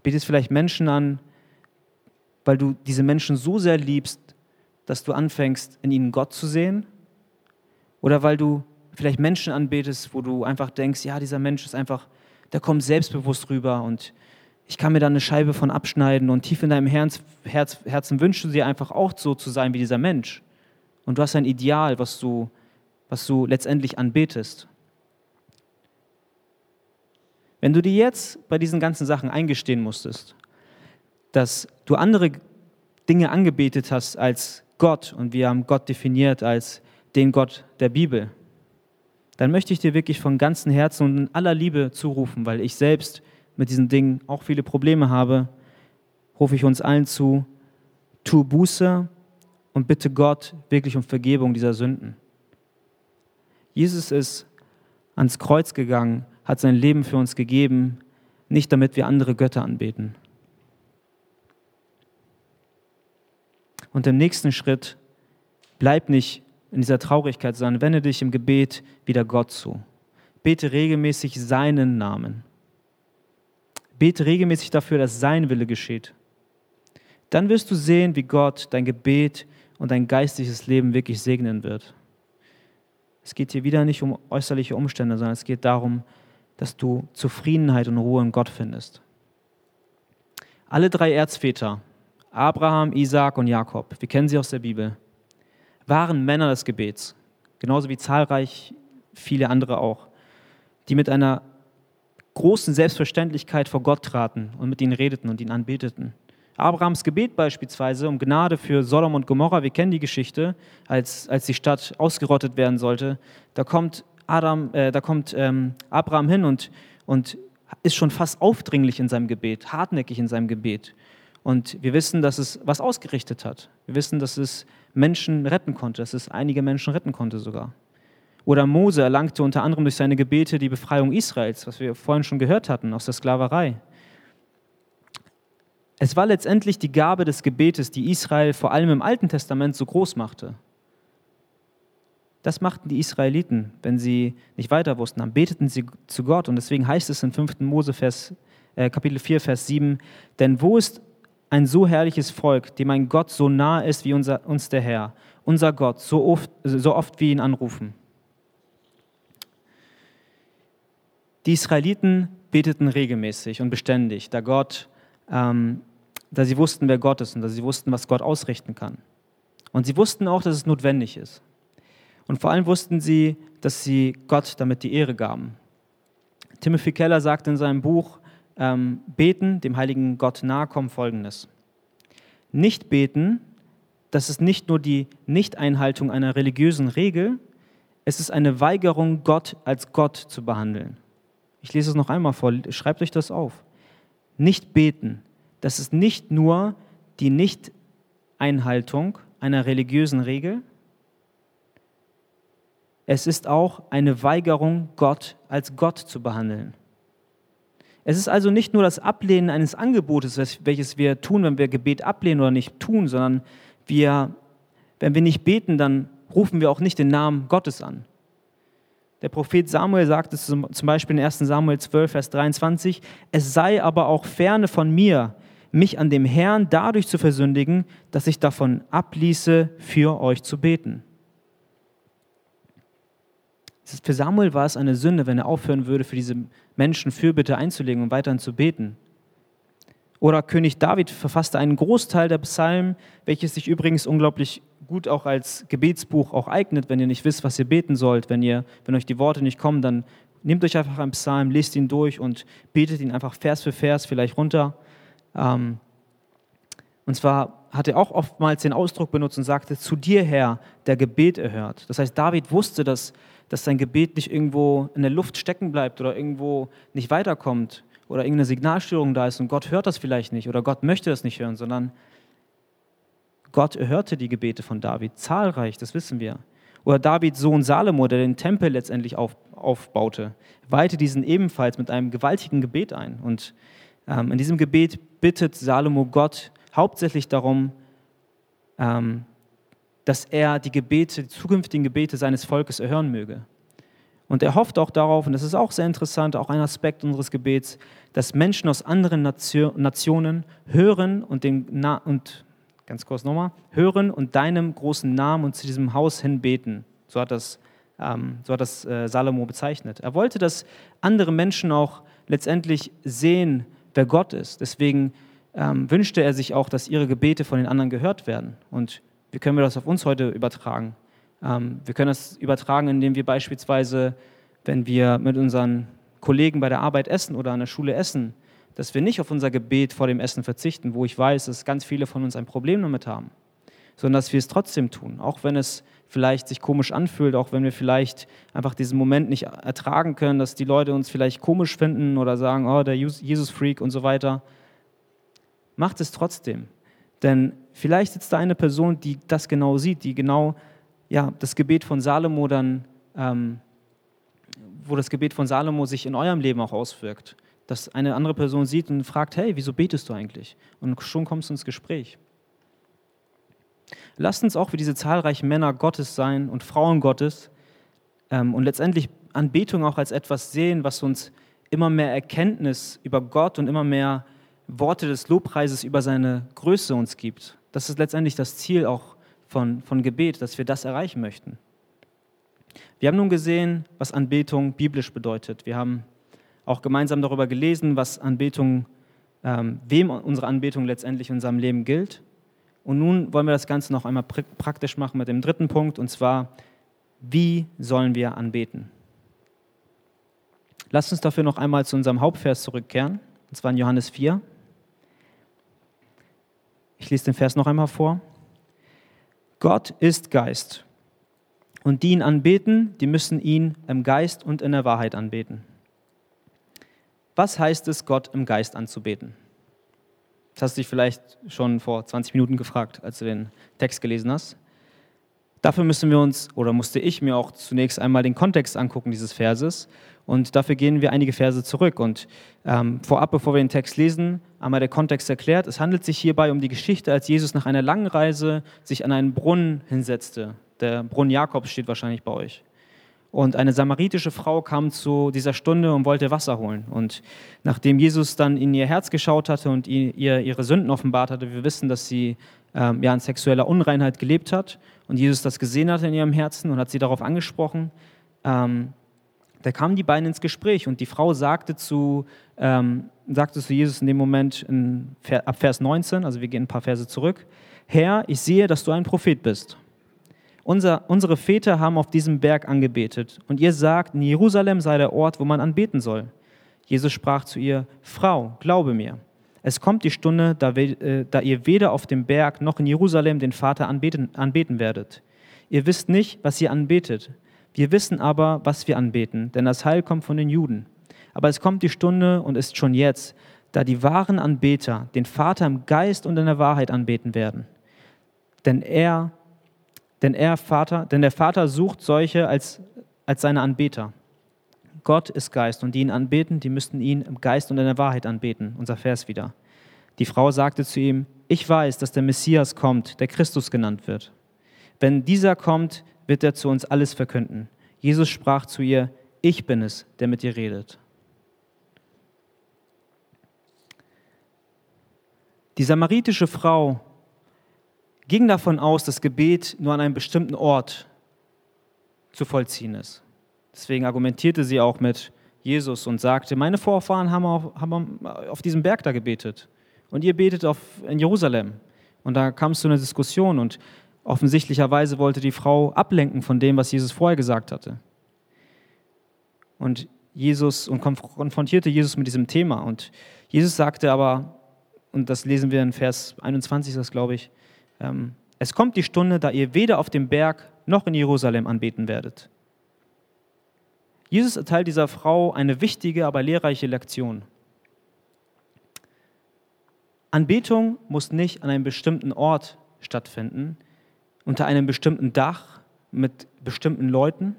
betest vielleicht Menschen an, weil du diese Menschen so sehr liebst, dass du anfängst, in ihnen Gott zu sehen? Oder weil du vielleicht Menschen anbetest, wo du einfach denkst, ja, dieser Mensch ist einfach, der kommt selbstbewusst rüber und ich kann mir da eine Scheibe von abschneiden und tief in deinem Herz, Herz, Herzen wünschst du dir einfach auch so zu sein wie dieser Mensch. Und du hast ein Ideal, was du, was du letztendlich anbetest. Wenn du dir jetzt bei diesen ganzen Sachen eingestehen musstest, dass du andere Dinge angebetet hast als Gott und wir haben Gott definiert als den Gott der Bibel, dann möchte ich dir wirklich von ganzem Herzen und in aller Liebe zurufen, weil ich selbst mit diesen Dingen auch viele Probleme habe, rufe ich uns allen zu, tu Buße und bitte Gott wirklich um Vergebung dieser Sünden. Jesus ist ans Kreuz gegangen, hat sein Leben für uns gegeben, nicht damit wir andere Götter anbeten. Und im nächsten Schritt bleib nicht in dieser Traurigkeit, sondern wende dich im Gebet wieder Gott zu. Bete regelmäßig seinen Namen. Bete regelmäßig dafür, dass sein Wille geschieht. Dann wirst du sehen, wie Gott dein Gebet und dein geistliches Leben wirklich segnen wird. Es geht hier wieder nicht um äußerliche Umstände, sondern es geht darum, dass du Zufriedenheit und Ruhe in Gott findest. Alle drei Erzväter, Abraham, Isaac und Jakob, wir kennen sie aus der Bibel, waren Männer des Gebets, genauso wie zahlreich viele andere auch, die mit einer großen Selbstverständlichkeit vor Gott traten und mit ihnen redeten und ihn anbeteten. Abrahams Gebet beispielsweise um Gnade für Sodom und Gomorra, wir kennen die Geschichte, als, als die Stadt ausgerottet werden sollte, da kommt Adam, äh, da kommt ähm, Abraham hin und, und ist schon fast aufdringlich in seinem Gebet, hartnäckig in seinem Gebet. Und wir wissen, dass es was ausgerichtet hat. Wir wissen, dass es Menschen retten konnte, dass es einige Menschen retten konnte sogar. Oder Mose erlangte unter anderem durch seine Gebete die Befreiung Israels, was wir vorhin schon gehört hatten, aus der Sklaverei. Es war letztendlich die Gabe des Gebetes, die Israel vor allem im Alten Testament so groß machte. Das machten die Israeliten, wenn sie nicht weiter wussten, dann beteten sie zu Gott. Und deswegen heißt es in 5. Mose Vers, äh, Kapitel 4, Vers 7, denn wo ist ein so herrliches Volk, dem ein Gott so nah ist wie unser, uns der Herr, unser Gott, so oft, so oft wir ihn anrufen? Die Israeliten beteten regelmäßig und beständig, da Gott, ähm, da sie wussten, wer Gott ist und da sie wussten, was Gott ausrichten kann. Und sie wussten auch, dass es notwendig ist. Und vor allem wussten sie, dass sie Gott damit die Ehre gaben. Timothy Keller sagt in seinem Buch ähm, Beten, dem heiligen Gott nahe kommen, folgendes. Nicht beten, das ist nicht nur die Nichteinhaltung einer religiösen Regel, es ist eine Weigerung, Gott als Gott zu behandeln. Ich lese es noch einmal vor, schreibt euch das auf. Nicht beten, das ist nicht nur die Nichteinhaltung einer religiösen Regel, es ist auch eine Weigerung, Gott als Gott zu behandeln. Es ist also nicht nur das Ablehnen eines Angebotes, welches wir tun, wenn wir Gebet ablehnen oder nicht tun, sondern wir, wenn wir nicht beten, dann rufen wir auch nicht den Namen Gottes an. Der Prophet Samuel sagt es zum Beispiel in 1 Samuel 12, Vers 23, es sei aber auch ferne von mir, mich an dem Herrn dadurch zu versündigen, dass ich davon abließe, für euch zu beten. Für Samuel war es eine Sünde, wenn er aufhören würde, für diese Menschen Fürbitte einzulegen und weiterhin zu beten. Oder König David verfasste einen Großteil der Psalmen, welches sich übrigens unglaublich gut auch als Gebetsbuch auch eignet, wenn ihr nicht wisst, was ihr beten sollt. Wenn, ihr, wenn euch die Worte nicht kommen, dann nehmt euch einfach einen Psalm, lest ihn durch und betet ihn einfach Vers für Vers vielleicht runter. Ähm, und zwar hat er auch oftmals den Ausdruck benutzt und sagte, zu dir Herr, der Gebet erhört. Das heißt, David wusste, dass dass sein Gebet nicht irgendwo in der Luft stecken bleibt oder irgendwo nicht weiterkommt oder irgendeine Signalstörung da ist und Gott hört das vielleicht nicht oder Gott möchte das nicht hören, sondern Gott erhörte die Gebete von David zahlreich, das wissen wir. Oder Davids Sohn Salomo, der den Tempel letztendlich auf, aufbaute, weihte diesen ebenfalls mit einem gewaltigen Gebet ein. Und ähm, in diesem Gebet bittet Salomo Gott hauptsächlich darum, ähm, dass er die Gebete, die zukünftigen Gebete seines Volkes erhören möge. Und er hofft auch darauf, und das ist auch sehr interessant, auch ein Aspekt unseres Gebets, dass Menschen aus anderen Nationen hören und, den Na und ganz kurz nochmal, hören und deinem großen Namen und zu diesem Haus hin beten. So hat das, ähm, so hat das äh, Salomo bezeichnet. Er wollte, dass andere Menschen auch letztendlich sehen, wer Gott ist. Deswegen ähm, wünschte er sich auch, dass ihre Gebete von den anderen gehört werden. Und wie können wir das auf uns heute übertragen? Ähm, wir können das übertragen, indem wir beispielsweise, wenn wir mit unseren Kollegen bei der Arbeit essen oder an der Schule essen, dass wir nicht auf unser Gebet vor dem Essen verzichten, wo ich weiß, dass ganz viele von uns ein Problem damit haben, sondern dass wir es trotzdem tun, auch wenn es vielleicht sich komisch anfühlt, auch wenn wir vielleicht einfach diesen Moment nicht ertragen können, dass die Leute uns vielleicht komisch finden oder sagen, oh, der Jesus-Freak und so weiter. Macht es trotzdem. Denn vielleicht sitzt da eine Person, die das genau sieht, die genau ja, das Gebet von Salomo dann, ähm, wo das Gebet von Salomo sich in eurem Leben auch auswirkt. Dass eine andere Person sieht und fragt, hey, wieso betest du eigentlich? Und schon kommst du ins Gespräch. Lasst uns auch wie diese zahlreichen Männer Gottes sein und Frauen Gottes ähm, und letztendlich Anbetung auch als etwas sehen, was uns immer mehr Erkenntnis über Gott und immer mehr Worte des Lobpreises über seine Größe uns gibt. Das ist letztendlich das Ziel auch von, von Gebet, dass wir das erreichen möchten. Wir haben nun gesehen, was Anbetung biblisch bedeutet. Wir haben auch gemeinsam darüber gelesen, was Anbetung, ähm, wem unsere Anbetung letztendlich in unserem Leben gilt. Und nun wollen wir das Ganze noch einmal praktisch machen mit dem dritten Punkt, und zwar, wie sollen wir anbeten? Lasst uns dafür noch einmal zu unserem Hauptvers zurückkehren, und zwar in Johannes 4. Ich lese den Vers noch einmal vor. Gott ist Geist. Und die ihn anbeten, die müssen ihn im Geist und in der Wahrheit anbeten. Was heißt es, Gott im Geist anzubeten? Das hast du dich vielleicht schon vor 20 Minuten gefragt, als du den Text gelesen hast. Dafür müssen wir uns, oder musste ich mir auch zunächst einmal den Kontext angucken dieses Verses. Und dafür gehen wir einige Verse zurück. Und ähm, vorab, bevor wir den Text lesen, einmal der Kontext erklärt. Es handelt sich hierbei um die Geschichte, als Jesus nach einer langen Reise sich an einen Brunnen hinsetzte. Der Brunnen Jakobs steht wahrscheinlich bei euch. Und eine samaritische Frau kam zu dieser Stunde und wollte Wasser holen. Und nachdem Jesus dann in ihr Herz geschaut hatte und ihr ihre Sünden offenbart hatte, wir wissen, dass sie ähm, ja, in sexueller Unreinheit gelebt hat und Jesus das gesehen hatte in ihrem Herzen und hat sie darauf angesprochen, ähm, da kamen die beiden ins Gespräch und die Frau sagte zu, ähm, sagte zu Jesus in dem Moment in, ab Vers 19, also wir gehen ein paar Verse zurück, Herr, ich sehe, dass du ein Prophet bist. Unser, unsere Väter haben auf diesem Berg angebetet und ihr sagt, in Jerusalem sei der Ort, wo man anbeten soll. Jesus sprach zu ihr, Frau, glaube mir, es kommt die Stunde, da, äh, da, ihr weder auf dem Berg noch in Jerusalem den Vater anbeten, anbeten werdet. Ihr wisst nicht, was ihr anbetet. Wir wissen aber, was wir anbeten, denn das Heil kommt von den Juden. Aber es kommt die Stunde und ist schon jetzt, da die wahren Anbeter den Vater im Geist und in der Wahrheit anbeten werden. Denn er, denn er Vater, denn der Vater sucht solche als, als seine Anbeter. Gott ist Geist und die ihn anbeten, die müssten ihn im Geist und in der Wahrheit anbeten. Unser Vers wieder. Die Frau sagte zu ihm, ich weiß, dass der Messias kommt, der Christus genannt wird. Wenn dieser kommt, wird er zu uns alles verkünden. Jesus sprach zu ihr, ich bin es, der mit dir redet. Die samaritische Frau ging davon aus, dass Gebet nur an einem bestimmten Ort zu vollziehen ist. Deswegen argumentierte sie auch mit Jesus und sagte, meine Vorfahren haben auf, haben auf diesem Berg da gebetet und ihr betet auf, in Jerusalem. Und da kam es zu einer Diskussion und offensichtlicherweise wollte die Frau ablenken von dem, was Jesus vorher gesagt hatte. Und Jesus und konfrontierte Jesus mit diesem Thema. Und Jesus sagte aber, und das lesen wir in Vers 21, das glaube ich, ähm, es kommt die Stunde, da ihr weder auf dem Berg noch in Jerusalem anbeten werdet. Jesus erteilt dieser Frau eine wichtige, aber lehrreiche Lektion. Anbetung muss nicht an einem bestimmten Ort stattfinden, unter einem bestimmten Dach mit bestimmten Leuten,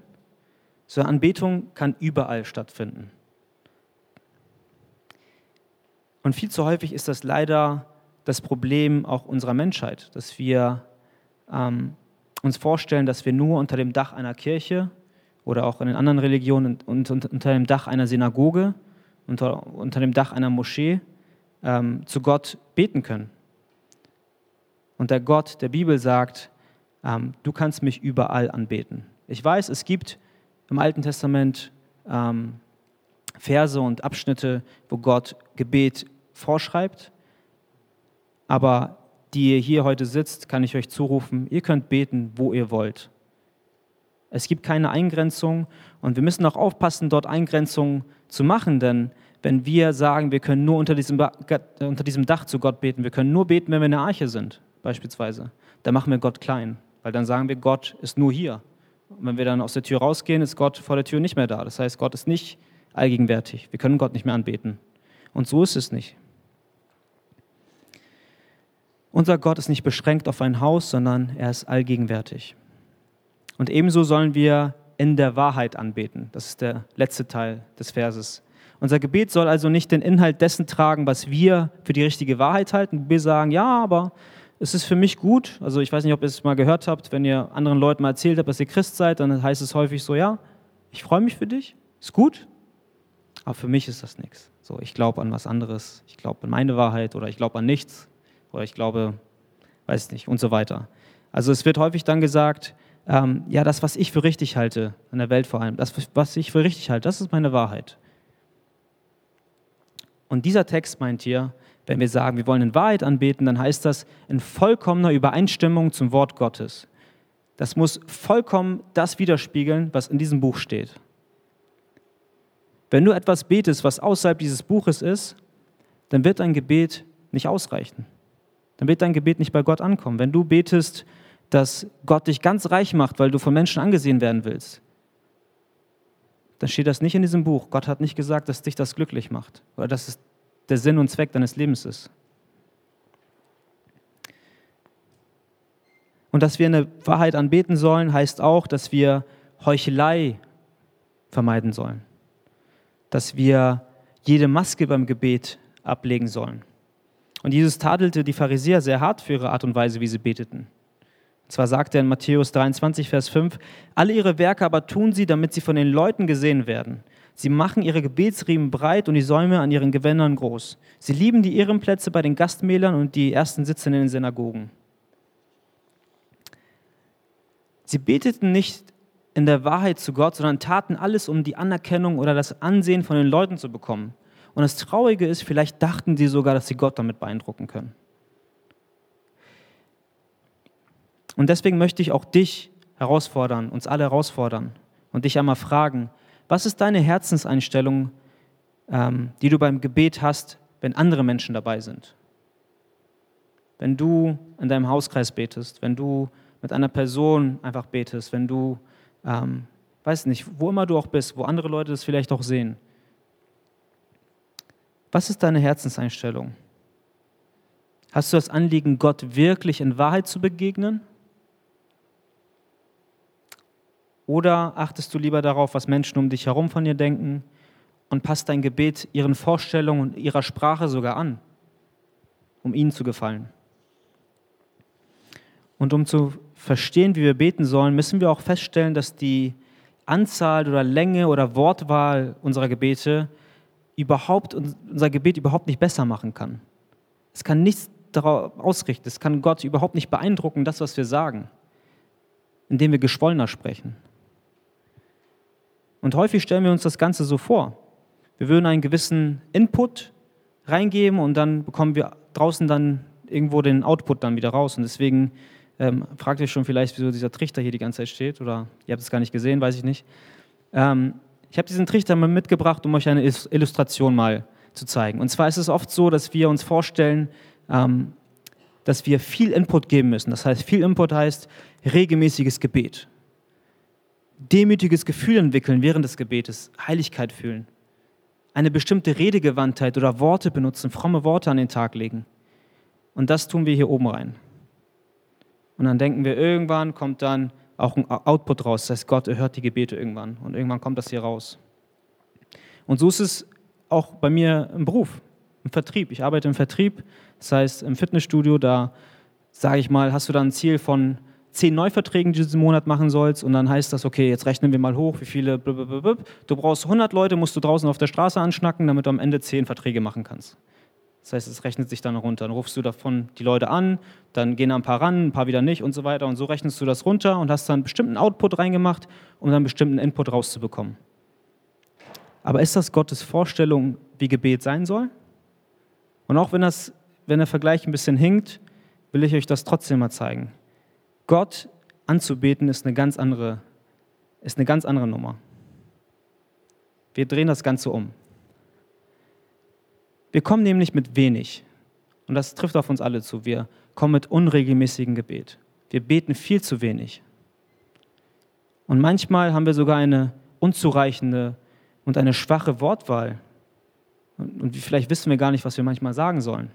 sondern Anbetung kann überall stattfinden. Und viel zu häufig ist das leider das Problem auch unserer Menschheit, dass wir ähm, uns vorstellen, dass wir nur unter dem Dach einer Kirche oder auch in den anderen Religionen und, unter dem Dach einer Synagoge, unter, unter dem Dach einer Moschee ähm, zu Gott beten können. Und der Gott der Bibel sagt, ähm, du kannst mich überall anbeten. Ich weiß, es gibt im Alten Testament ähm, Verse und Abschnitte, wo Gott Gebet vorschreibt, aber die ihr hier heute sitzt, kann ich euch zurufen, ihr könnt beten, wo ihr wollt. Es gibt keine Eingrenzung und wir müssen auch aufpassen, dort Eingrenzungen zu machen, denn wenn wir sagen, wir können nur unter diesem, unter diesem Dach zu Gott beten, wir können nur beten, wenn wir in der Arche sind, beispielsweise, dann machen wir Gott klein, weil dann sagen wir, Gott ist nur hier. Und wenn wir dann aus der Tür rausgehen, ist Gott vor der Tür nicht mehr da. Das heißt, Gott ist nicht allgegenwärtig. Wir können Gott nicht mehr anbeten. Und so ist es nicht. Unser Gott ist nicht beschränkt auf ein Haus, sondern er ist allgegenwärtig. Und ebenso sollen wir in der Wahrheit anbeten. Das ist der letzte Teil des Verses. Unser Gebet soll also nicht den Inhalt dessen tragen, was wir für die richtige Wahrheit halten. Wir sagen, ja, aber es ist für mich gut. Also ich weiß nicht, ob ihr es mal gehört habt, wenn ihr anderen Leuten mal erzählt habt, dass ihr Christ seid, dann heißt es häufig so, ja, ich freue mich für dich, ist gut, aber für mich ist das nichts. So, ich glaube an was anderes, ich glaube an meine Wahrheit oder ich glaube an nichts oder ich glaube, weiß nicht und so weiter. Also es wird häufig dann gesagt, ähm, ja, das, was ich für richtig halte, in der Welt vor allem, das, was ich für richtig halte, das ist meine Wahrheit. Und dieser Text meint hier, wenn wir sagen, wir wollen in Wahrheit anbeten, dann heißt das in vollkommener Übereinstimmung zum Wort Gottes. Das muss vollkommen das widerspiegeln, was in diesem Buch steht. Wenn du etwas betest, was außerhalb dieses Buches ist, dann wird dein Gebet nicht ausreichen. Dann wird dein Gebet nicht bei Gott ankommen. Wenn du betest, dass Gott dich ganz reich macht, weil du von Menschen angesehen werden willst, dann steht das nicht in diesem Buch. Gott hat nicht gesagt, dass dich das glücklich macht oder dass es der Sinn und Zweck deines Lebens ist. Und dass wir eine Wahrheit anbeten sollen, heißt auch, dass wir Heuchelei vermeiden sollen. Dass wir jede Maske beim Gebet ablegen sollen. Und Jesus tadelte die Pharisäer sehr hart für ihre Art und Weise, wie sie beteten. Zwar sagt er in Matthäus 23, Vers 5, alle ihre Werke aber tun sie, damit sie von den Leuten gesehen werden. Sie machen ihre Gebetsriemen breit und die Säume an ihren Gewändern groß. Sie lieben die Ehrenplätze bei den Gastmählern und die ersten Sitze in den Synagogen. Sie beteten nicht in der Wahrheit zu Gott, sondern taten alles, um die Anerkennung oder das Ansehen von den Leuten zu bekommen. Und das Traurige ist, vielleicht dachten sie sogar, dass sie Gott damit beeindrucken können. Und deswegen möchte ich auch dich herausfordern, uns alle herausfordern und dich einmal fragen, was ist deine Herzenseinstellung, ähm, die du beim Gebet hast, wenn andere Menschen dabei sind? Wenn du in deinem Hauskreis betest, wenn du mit einer Person einfach betest, wenn du, ähm, weiß nicht, wo immer du auch bist, wo andere Leute das vielleicht auch sehen. Was ist deine Herzenseinstellung? Hast du das Anliegen, Gott wirklich in Wahrheit zu begegnen? Oder achtest du lieber darauf, was Menschen um dich herum von dir denken und passt dein Gebet ihren Vorstellungen und ihrer Sprache sogar an, um ihnen zu gefallen? Und um zu verstehen, wie wir beten sollen, müssen wir auch feststellen, dass die Anzahl oder Länge oder Wortwahl unserer Gebete überhaupt unser Gebet überhaupt nicht besser machen kann. Es kann nichts darauf ausrichten, es kann Gott überhaupt nicht beeindrucken, das, was wir sagen, indem wir geschwollener sprechen. Und häufig stellen wir uns das Ganze so vor. Wir würden einen gewissen Input reingeben und dann bekommen wir draußen dann irgendwo den Output dann wieder raus. Und deswegen ähm, fragt ihr schon vielleicht, wieso dieser Trichter hier die ganze Zeit steht. Oder ihr habt es gar nicht gesehen, weiß ich nicht. Ähm, ich habe diesen Trichter mal mitgebracht, um euch eine Illustration mal zu zeigen. Und zwar ist es oft so, dass wir uns vorstellen, ähm, dass wir viel Input geben müssen. Das heißt, viel Input heißt regelmäßiges Gebet demütiges Gefühl entwickeln während des Gebetes, Heiligkeit fühlen, eine bestimmte Redegewandtheit oder Worte benutzen, fromme Worte an den Tag legen. Und das tun wir hier oben rein. Und dann denken wir, irgendwann kommt dann auch ein Output raus. Das heißt, Gott erhört die Gebete irgendwann. Und irgendwann kommt das hier raus. Und so ist es auch bei mir im Beruf, im Vertrieb. Ich arbeite im Vertrieb, das heißt im Fitnessstudio, da sage ich mal, hast du da ein Ziel von zehn Neuverträgen diesen Monat machen sollst und dann heißt das, okay, jetzt rechnen wir mal hoch, wie viele, blablabla. du brauchst 100 Leute, musst du draußen auf der Straße anschnacken, damit du am Ende zehn Verträge machen kannst. Das heißt, es rechnet sich dann runter. Dann rufst du davon die Leute an, dann gehen ein paar ran, ein paar wieder nicht und so weiter. Und so rechnest du das runter und hast dann einen bestimmten Output reingemacht, um dann einen bestimmten Input rauszubekommen. Aber ist das Gottes Vorstellung, wie Gebet sein soll? Und auch wenn, das, wenn der Vergleich ein bisschen hinkt, will ich euch das trotzdem mal zeigen. Gott anzubeten ist eine ganz andere, ist eine ganz andere Nummer. Wir drehen das Ganze um. Wir kommen nämlich mit wenig. Und das trifft auf uns alle zu. Wir kommen mit unregelmäßigem Gebet. Wir beten viel zu wenig. Und manchmal haben wir sogar eine unzureichende und eine schwache Wortwahl. Und vielleicht wissen wir gar nicht, was wir manchmal sagen sollen.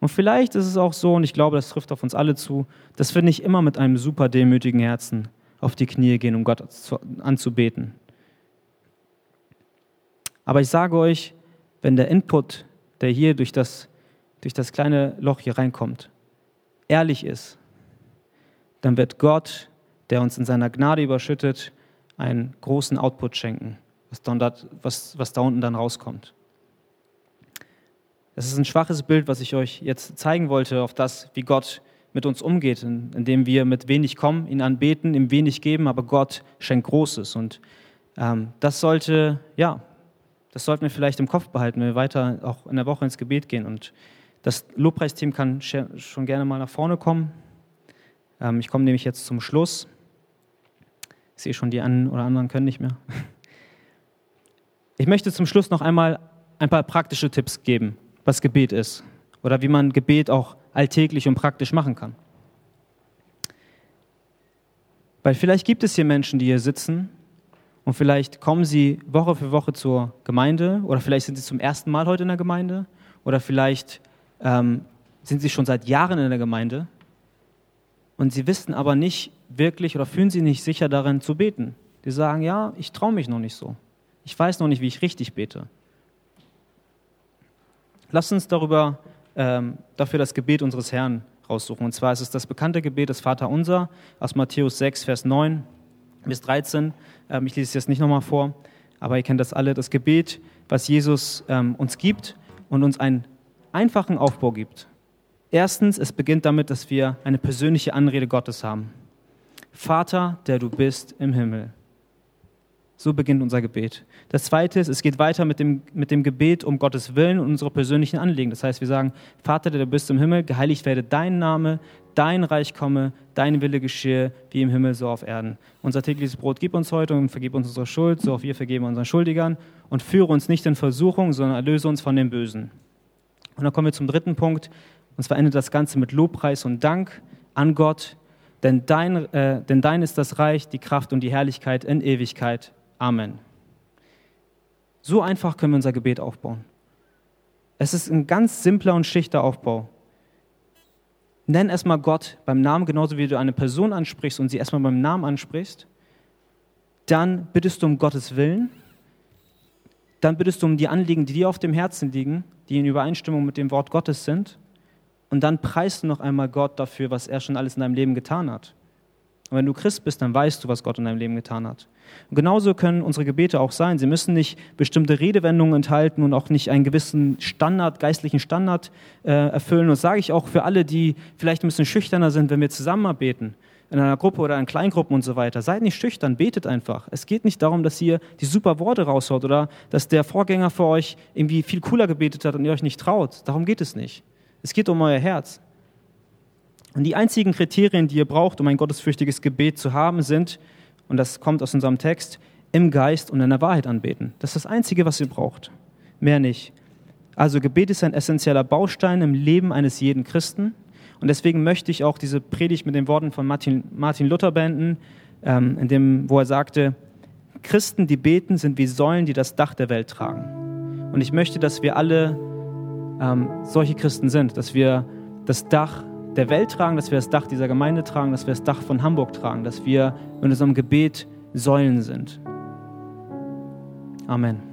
Und vielleicht ist es auch so, und ich glaube, das trifft auf uns alle zu, dass wir nicht immer mit einem super demütigen Herzen auf die Knie gehen, um Gott anzubeten. Aber ich sage euch, wenn der Input, der hier durch das, durch das kleine Loch hier reinkommt, ehrlich ist, dann wird Gott, der uns in seiner Gnade überschüttet, einen großen Output schenken, was, dort, was, was da unten dann rauskommt. Das ist ein schwaches Bild, was ich euch jetzt zeigen wollte, auf das, wie Gott mit uns umgeht, indem wir mit wenig kommen, ihn anbeten, ihm wenig geben, aber Gott schenkt Großes. Und ähm, das sollte, ja, das sollten wir vielleicht im Kopf behalten, wenn wir weiter auch in der Woche ins Gebet gehen. Und das Lobpreisteam kann schon gerne mal nach vorne kommen. Ähm, ich komme nämlich jetzt zum Schluss. Ich sehe schon, die einen oder anderen können nicht mehr. *laughs* Ich möchte zum Schluss noch einmal ein paar praktische Tipps geben, was Gebet ist oder wie man Gebet auch alltäglich und praktisch machen kann. Weil vielleicht gibt es hier Menschen, die hier sitzen und vielleicht kommen sie Woche für Woche zur Gemeinde oder vielleicht sind sie zum ersten Mal heute in der Gemeinde oder vielleicht ähm, sind sie schon seit Jahren in der Gemeinde und sie wissen aber nicht wirklich oder fühlen sich nicht sicher darin zu beten. Die sagen, ja, ich traue mich noch nicht so. Ich weiß noch nicht, wie ich richtig bete. Lass uns darüber, ähm, dafür das Gebet unseres Herrn raussuchen. Und zwar ist es das bekannte Gebet des Vaterunser aus Matthäus 6, Vers 9 bis 13. Ähm, ich lese es jetzt nicht nochmal vor, aber ihr kennt das alle. Das Gebet, was Jesus ähm, uns gibt und uns einen einfachen Aufbau gibt. Erstens, es beginnt damit, dass wir eine persönliche Anrede Gottes haben. Vater, der du bist im Himmel. So beginnt unser Gebet. Das zweite ist, es geht weiter mit dem, mit dem Gebet um Gottes Willen und unsere persönlichen Anliegen. Das heißt, wir sagen, Vater, der du bist im Himmel, geheiligt werde dein Name, dein Reich komme, dein Wille geschehe, wie im Himmel, so auf Erden. Unser tägliches Brot gib uns heute und vergib uns unsere Schuld, so auch wir vergeben unseren Schuldigern. Und führe uns nicht in Versuchung, sondern erlöse uns von dem Bösen. Und dann kommen wir zum dritten Punkt. Und zwar endet das Ganze mit Lobpreis und Dank an Gott. Denn dein, äh, denn dein ist das Reich, die Kraft und die Herrlichkeit in Ewigkeit. Amen. So einfach können wir unser Gebet aufbauen. Es ist ein ganz simpler und schlichter Aufbau. Nenn erstmal Gott beim Namen, genauso wie du eine Person ansprichst und sie erstmal beim Namen ansprichst. Dann bittest du um Gottes Willen. Dann bittest du um die Anliegen, die dir auf dem Herzen liegen, die in Übereinstimmung mit dem Wort Gottes sind. Und dann preist du noch einmal Gott dafür, was er schon alles in deinem Leben getan hat. Und wenn du Christ bist, dann weißt du, was Gott in deinem Leben getan hat. Und genauso können unsere Gebete auch sein. Sie müssen nicht bestimmte Redewendungen enthalten und auch nicht einen gewissen Standard, geistlichen Standard äh, erfüllen. Und das sage ich auch für alle, die vielleicht ein bisschen schüchterner sind, wenn wir zusammen beten, in einer Gruppe oder in Kleingruppen und so weiter. Seid nicht schüchtern, betet einfach. Es geht nicht darum, dass ihr die super Worte raushaut oder dass der Vorgänger für euch irgendwie viel cooler gebetet hat und ihr euch nicht traut. Darum geht es nicht. Es geht um euer Herz. Und die einzigen Kriterien, die ihr braucht, um ein gottesfürchtiges Gebet zu haben, sind, und das kommt aus unserem Text, im Geist und in der Wahrheit anbeten. Das ist das Einzige, was ihr braucht. Mehr nicht. Also Gebet ist ein essentieller Baustein im Leben eines jeden Christen. Und deswegen möchte ich auch diese Predigt mit den Worten von Martin, Martin Luther beenden, ähm, in dem, wo er sagte, Christen, die beten, sind wie Säulen, die das Dach der Welt tragen. Und ich möchte, dass wir alle ähm, solche Christen sind, dass wir das Dach der Welt tragen, dass wir das Dach dieser Gemeinde tragen, dass wir das Dach von Hamburg tragen, dass wir in unserem Gebet Säulen sind. Amen.